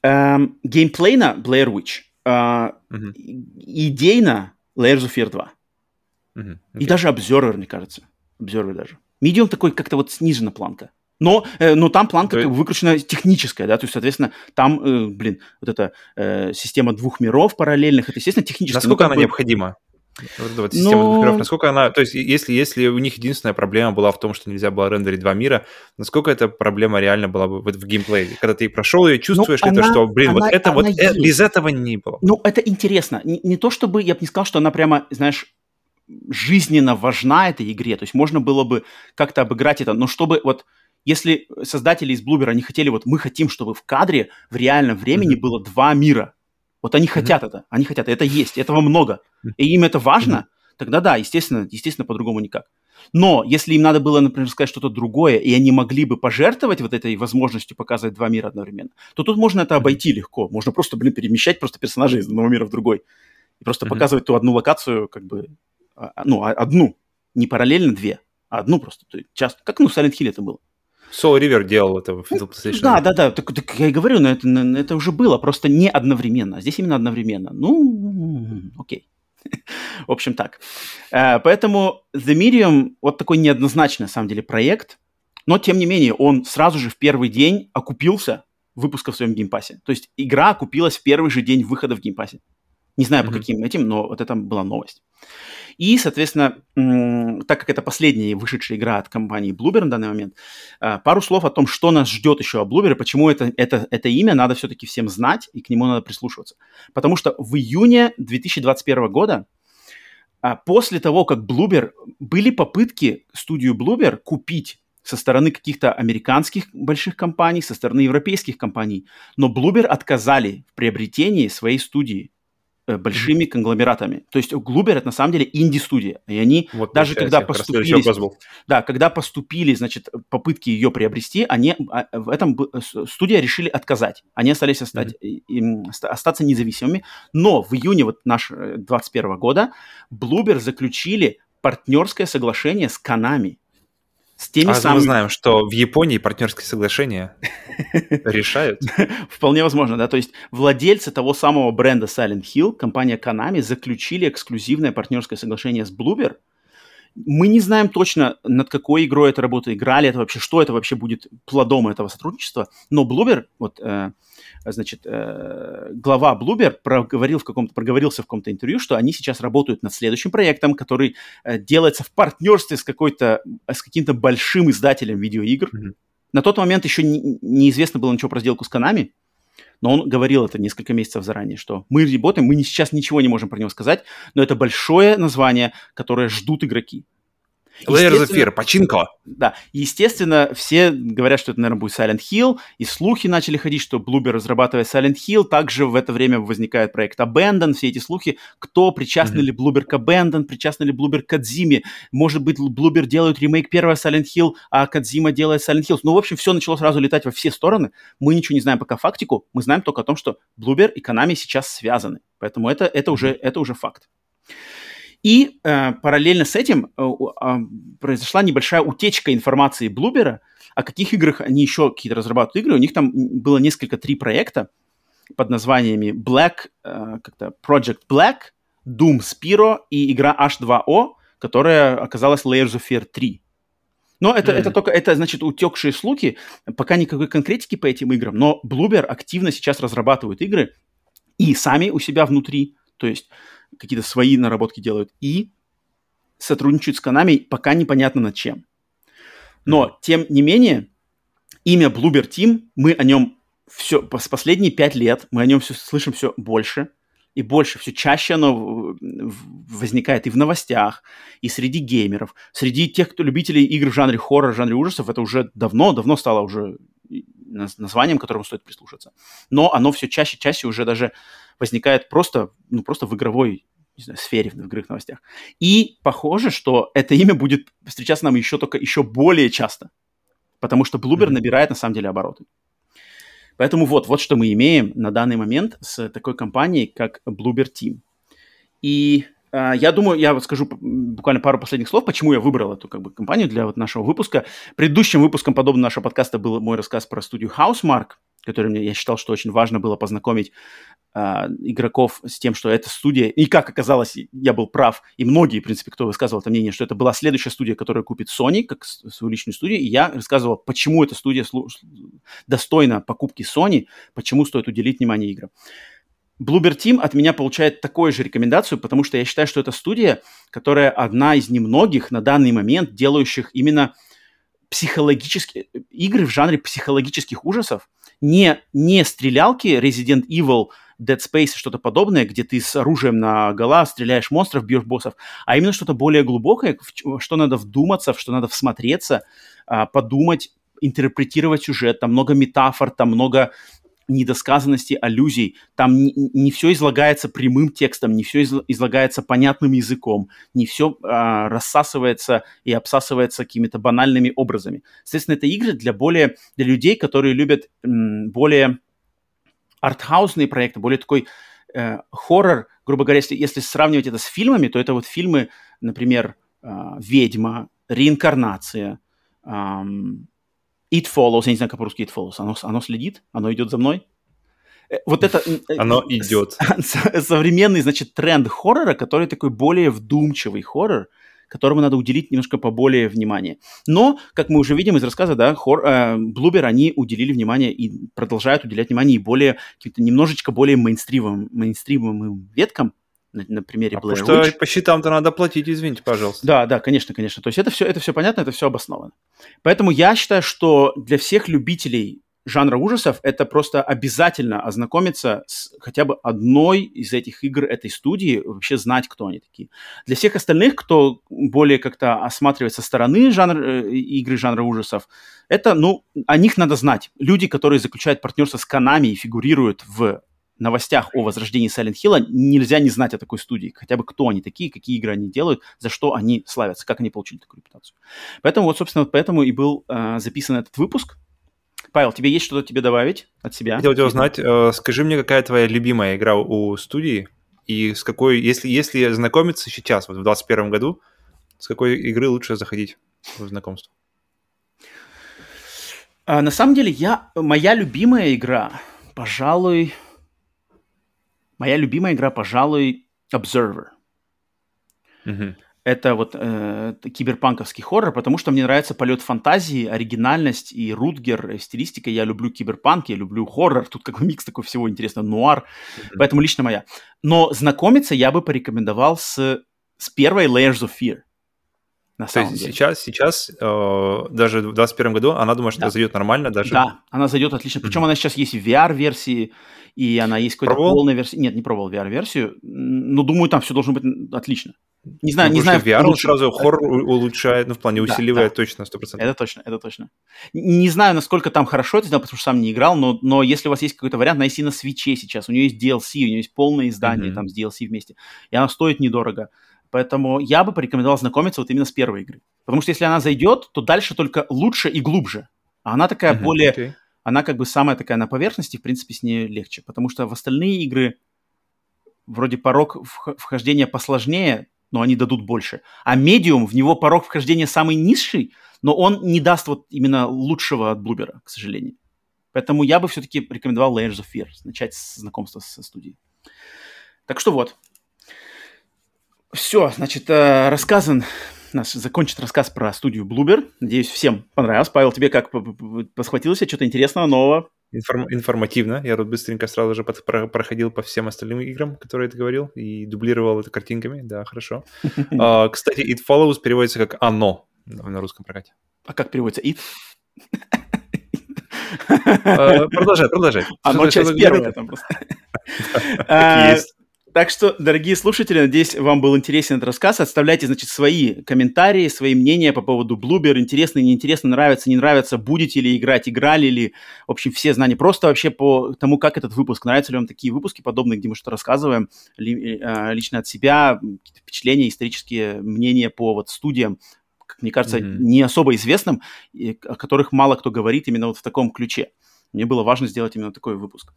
Эм, геймплейно Blair Witch. Э, uh-huh. Идейно Layers of Fear 2. Uh-huh. Okay. И даже Observer, мне кажется. Observer даже. Medium такой как-то вот снижена планка. Но, э, но там планка бы выкручена техническая, да, то есть, соответственно, там, э, блин, вот эта э, система двух миров параллельных, это, естественно, техническая. Насколько она бы... необходима? Вот, вот, система Но... двух миров, насколько она... То есть, если, если у них единственная проблема была в том, что нельзя было рендерить два мира, насколько эта проблема реально была бы в, в геймплее? Когда ты прошел ее, чувствуешь ну, ли она, что, блин, она, вот это вот э, без этого не было? Ну, это интересно. Не, не то, чтобы, я бы не сказал, что она прямо, знаешь, жизненно важна этой игре. То есть, можно было бы как-то обыграть это, но чтобы вот если создатели из Bloober, они хотели, вот мы хотим, чтобы в кадре в реальном времени mm-hmm. было два мира. Вот они mm-hmm. хотят это, они хотят, это есть, этого много. И им это важно, mm-hmm. тогда да, естественно, естественно, по-другому никак. Но если им надо было, например, сказать что-то другое, и они могли бы пожертвовать вот этой возможностью показывать два мира одновременно, то тут можно это обойти легко. Можно просто, блин, перемещать просто персонажей из одного мира в другой. И просто mm-hmm. показывать ту одну локацию, как бы, а, а, ну, одну. Не параллельно две, а одну просто. То есть, часто, как, ну, в Silent Hill это было. Soul River делал это в PlayStation. Да, да, да. Так, так я и говорю, но это, это уже было, просто не одновременно. Здесь именно одновременно. Ну, окей. В общем, так. Э, поэтому The Medium вот такой неоднозначный, на самом деле, проект, но, тем не менее, он сразу же в первый день окупился выпуска в своем Game Pass е. То есть игра окупилась в первый же день выхода в Game Pass е. Не знаю, по mm-hmm. каким этим, но вот это была новость. И, соответственно, так как это последняя вышедшая игра от компании Bloober на данный момент, а, пару слов о том, что нас ждет еще о Bloober, почему это, это, это имя надо все-таки всем знать, и к нему надо прислушиваться. Потому что в июне 2021 года, а, после того, как Bloober, были попытки студию Bloober купить со стороны каких-то американских больших компаний, со стороны европейских компаний, но Bloober отказали в приобретении своей студии большими конгломератами. То есть Глубер это на самом деле инди-студия. И они вот, даже когда поступили... Да, когда поступили, значит, попытки ее приобрести, они а, в этом студия решили отказать. Они остались остать, mm-hmm. остаться независимыми. Но в июне вот наш 21 года Блубер заключили партнерское соглашение с Канами с теми а самыми... мы знаем, что в Японии партнерские соглашения решают. Вполне возможно, да. То есть владельцы того самого бренда Silent Hill, компания Konami, заключили эксклюзивное партнерское соглашение с Bloober, Мы не знаем точно, над какой игрой это работает, играли это вообще, что это вообще будет плодом этого сотрудничества. Но Bloober, вот, э, значит, э, глава Bloober проговорил в каком-то, проговорился в каком-то интервью, что они сейчас работают над следующим проектом, который э, делается в партнерстве с, какой-то, с каким-то большим издателем видеоигр. Mm-hmm. На тот момент еще не, неизвестно было ничего про сделку с Konami, но он говорил это несколько месяцев заранее, что мы работаем, мы сейчас ничего не можем про него сказать, но это большое название, которое ждут игроки. Layers of Fear, починка. Да, естественно, все говорят, что это, наверное, будет Silent Hill, и слухи начали ходить, что Bloober разрабатывает Silent Hill, также в это время возникает проект Abandon, все эти слухи, кто, причастны mm-hmm. ли Bloober к Abandon, причастны ли Bloober к Кадзиме, может быть, Bloober делают ремейк первого Silent Hill, а Кадзима делает Silent Hill. Ну, в общем, все начало сразу летать во все стороны, мы ничего не знаем пока фактику, мы знаем только о том, что Bloober и Konami сейчас связаны, поэтому это, это, уже, это уже факт. И э, параллельно с этим э, э, произошла небольшая утечка информации Блубера, о каких играх они еще какие-то разрабатывают игры. У них там было несколько, три проекта под названиями Black, э, как-то Project Black, Doom Spiro и игра H2O, которая оказалась Layers of Fear 3. Но это, mm-hmm. это только, это значит утекшие слухи, пока никакой конкретики по этим играм, но Bloober активно сейчас разрабатывают игры и сами у себя внутри, то есть какие-то свои наработки делают, и сотрудничают с Konami, пока непонятно над чем. Но, тем не менее, имя Bloober Team, мы о нем все, последние пять лет, мы о нем все слышим все больше и больше, все чаще оно возникает и в новостях, и среди геймеров, среди тех, кто любителей игр в жанре хоррор, в жанре ужасов, это уже давно, давно стало уже названием, которому стоит прислушаться. Но оно все чаще, чаще уже даже возникает просто, ну, просто в игровой не знаю, сфере, в игровых новостях. И похоже, что это имя будет встречаться нам еще только еще более часто, потому что Bloober mm-hmm. набирает на самом деле обороты. Поэтому вот, вот что мы имеем на данный момент с такой компанией, как Bloober Team. И э, я думаю, я вот скажу буквально пару последних слов, почему я выбрал эту как бы, компанию для вот нашего выпуска. Предыдущим выпуском подобного нашего подкаста был мой рассказ про студию Housemark, который мне, я считал, что очень важно было познакомить э, игроков с тем, что эта студия, и как оказалось, я был прав, и многие, в принципе, кто высказывал это мнение, что это была следующая студия, которая купит Sony, как свою личную студию, и я рассказывал, почему эта студия достойна покупки Sony, почему стоит уделить внимание играм. Bloober Team от меня получает такую же рекомендацию, потому что я считаю, что это студия, которая одна из немногих на данный момент делающих именно психологические игры в жанре психологических ужасов, не, не стрелялки Resident Evil, Dead Space, что-то подобное, где ты с оружием на гола стреляешь монстров, бьешь боссов, а именно что-то более глубокое, в что надо вдуматься, в что надо всмотреться, а, подумать, интерпретировать сюжет, там много метафор, там много недосказанности, аллюзий. Там не, не все излагается прямым текстом, не все излагается понятным языком, не все а, рассасывается и обсасывается какими-то банальными образами. Соответственно, это игры для более для людей, которые любят м, более артхаусные проекты, более такой э, хоррор, грубо говоря, если, если сравнивать это с фильмами, то это вот фильмы, например, э, «Ведьма», «Реинкарнация», эм, It Follows, я не знаю, как по-русски It Follows, оно, оно следит, оно идет за мной. Э, вот это... Э, оно идет. Современный, значит, тренд хоррора, который такой более вдумчивый хоррор, которому надо уделить немножко поболее внимания. Но, как мы уже видим из рассказа, да, хор, э, они уделили внимание и продолжают уделять внимание и более, каким-то немножечко более мейнстримовым, мейнстримовым веткам, на, на примере а Blair Witch. что по счетам-то надо платить, извините, пожалуйста. Да, да, конечно, конечно. То есть это все, это все понятно, это все обосновано. Поэтому я считаю, что для всех любителей жанра ужасов это просто обязательно ознакомиться с хотя бы одной из этих игр этой студии, вообще знать, кто они такие. Для всех остальных, кто более как-то осматривает со стороны жанр, э, игры жанра ужасов, это, ну, о них надо знать. Люди, которые заключают партнерство с Konami и фигурируют в новостях о возрождении Silent Hill нельзя не знать о такой студии. Хотя бы кто они такие, какие игры они делают, за что они славятся, как они получили такую репутацию. Поэтому вот, собственно, вот поэтому и был э, записан этот выпуск. Павел, тебе есть что-то тебе добавить от себя? Хотел тебя узнать, э, скажи мне, какая твоя любимая игра у студии, и с какой, если, если знакомиться сейчас, вот в 2021 году, с какой игры лучше заходить в знакомство? А, на самом деле, я, моя любимая игра, пожалуй, Моя любимая игра, пожалуй, Observer. Mm-hmm. это вот э, киберпанковский хоррор, потому что мне нравится полет фантазии, оригинальность и Рутгер, и стилистика. Я люблю киберпанк, я люблю хоррор. Тут как бы микс такой всего интересного, нуар. Mm-hmm. Поэтому лично моя. Но знакомиться я бы порекомендовал с, с первой Layers of Fear. На То есть деле. сейчас, сейчас э, даже в 2021 году она думает, что да. зайдет нормально даже? Да, она зайдет отлично. Причем mm-hmm. она сейчас есть в VR-версии, и она есть какой-то полная версия. Нет, не пробовал VR-версию, но думаю, там все должно быть отлично. Не знаю, ну, не знаю. VR он сразу хоррор улучшает, ну, в плане усиливает да. точно, 100%. Это точно, это точно. Не знаю, насколько там хорошо это сделано, потому что сам не играл, но, но если у вас есть какой-то вариант, найти на свече сейчас. У нее есть DLC, у нее есть полное издание mm-hmm. там с DLC вместе. И она стоит недорого. Поэтому я бы порекомендовал знакомиться вот именно с первой игры. Потому что если она зайдет, то дальше только лучше и глубже. А она такая mm-hmm, более... Okay. Она как бы самая такая на поверхности, в принципе, с ней легче. Потому что в остальные игры вроде порог вхождения посложнее, но они дадут больше. А медиум, в него порог вхождения самый низший, но он не даст вот именно лучшего от Блубера, к сожалению. Поэтому я бы все-таки рекомендовал Layers of Fear, начать с знакомства со студией. Так что вот. Все, значит, э, рассказан, наш закончит рассказ про студию Bloober. Надеюсь, всем понравилось. Павел, тебе как посхватилось что-то интересного, нового? Информ, информативно. Я тут быстренько сразу же под, про, проходил по всем остальным играм, которые ты говорил, и дублировал это картинками. Да, хорошо. uh, кстати, It Follows переводится как «оно» на русском прокате. А как переводится «it»? uh, продолжай, продолжай. Оно часть первая там просто. А. Так что, дорогие слушатели, надеюсь, вам был интересен этот рассказ. Оставляйте, значит, свои комментарии, свои мнения по поводу Bloober. Интересно, неинтересно, нравится, не нравится, будете ли играть, играли ли. В общем, все знания. Просто вообще по тому, как этот выпуск. Нравятся ли вам такие выпуски подобные, где мы что-то рассказываем ли, э, лично от себя, впечатления, исторические мнения по вот студиям, как мне кажется, mm-hmm. не особо известным, о которых мало кто говорит именно вот в таком ключе мне было важно сделать именно такой выпуск.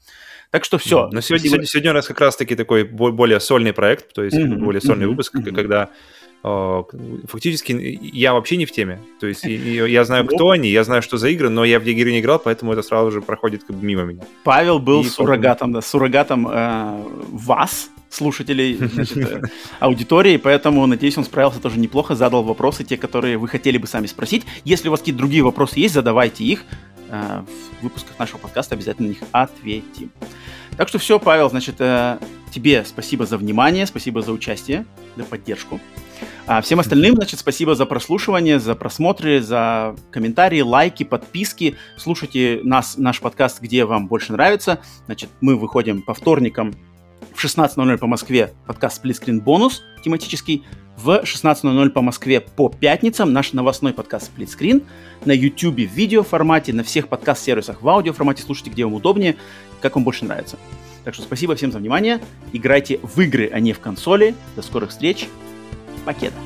Так что все. Но сегодня, сегодня, сегодня у нас как раз-таки такой более сольный проект, то есть mm-hmm, более сольный mm-hmm, выпуск, mm-hmm. когда фактически я вообще не в теме. То есть я, знаю, кто они, я знаю, что за игры, но я в игры не играл, поэтому это сразу же проходит как бы мимо меня. Павел был И суррогатом, да, суррогатом э, вас, слушателей, значит, э, аудитории, поэтому, надеюсь, он справился тоже неплохо, задал вопросы, те, которые вы хотели бы сами спросить. Если у вас какие-то другие вопросы есть, задавайте их. Э, в выпусках нашего подкаста обязательно на них ответим. Так что все, Павел, значит, э, тебе спасибо за внимание, спасибо за участие, за поддержку. А всем остальным, значит, спасибо за прослушивание, за просмотры, за комментарии, лайки, подписки. Слушайте нас, наш подкаст, где вам больше нравится. Значит, мы выходим по вторникам в 16.00 по Москве подкаст Сплитскрин бонус тематический в 16.00 по Москве по пятницам наш новостной подкаст Сплитскрин на YouTube в видео формате, на всех подкаст-сервисах в аудио формате. Слушайте, где вам удобнее, как вам больше нравится. Так что спасибо всем за внимание. Играйте в игры, а не в консоли. До скорых встреч. Покеда.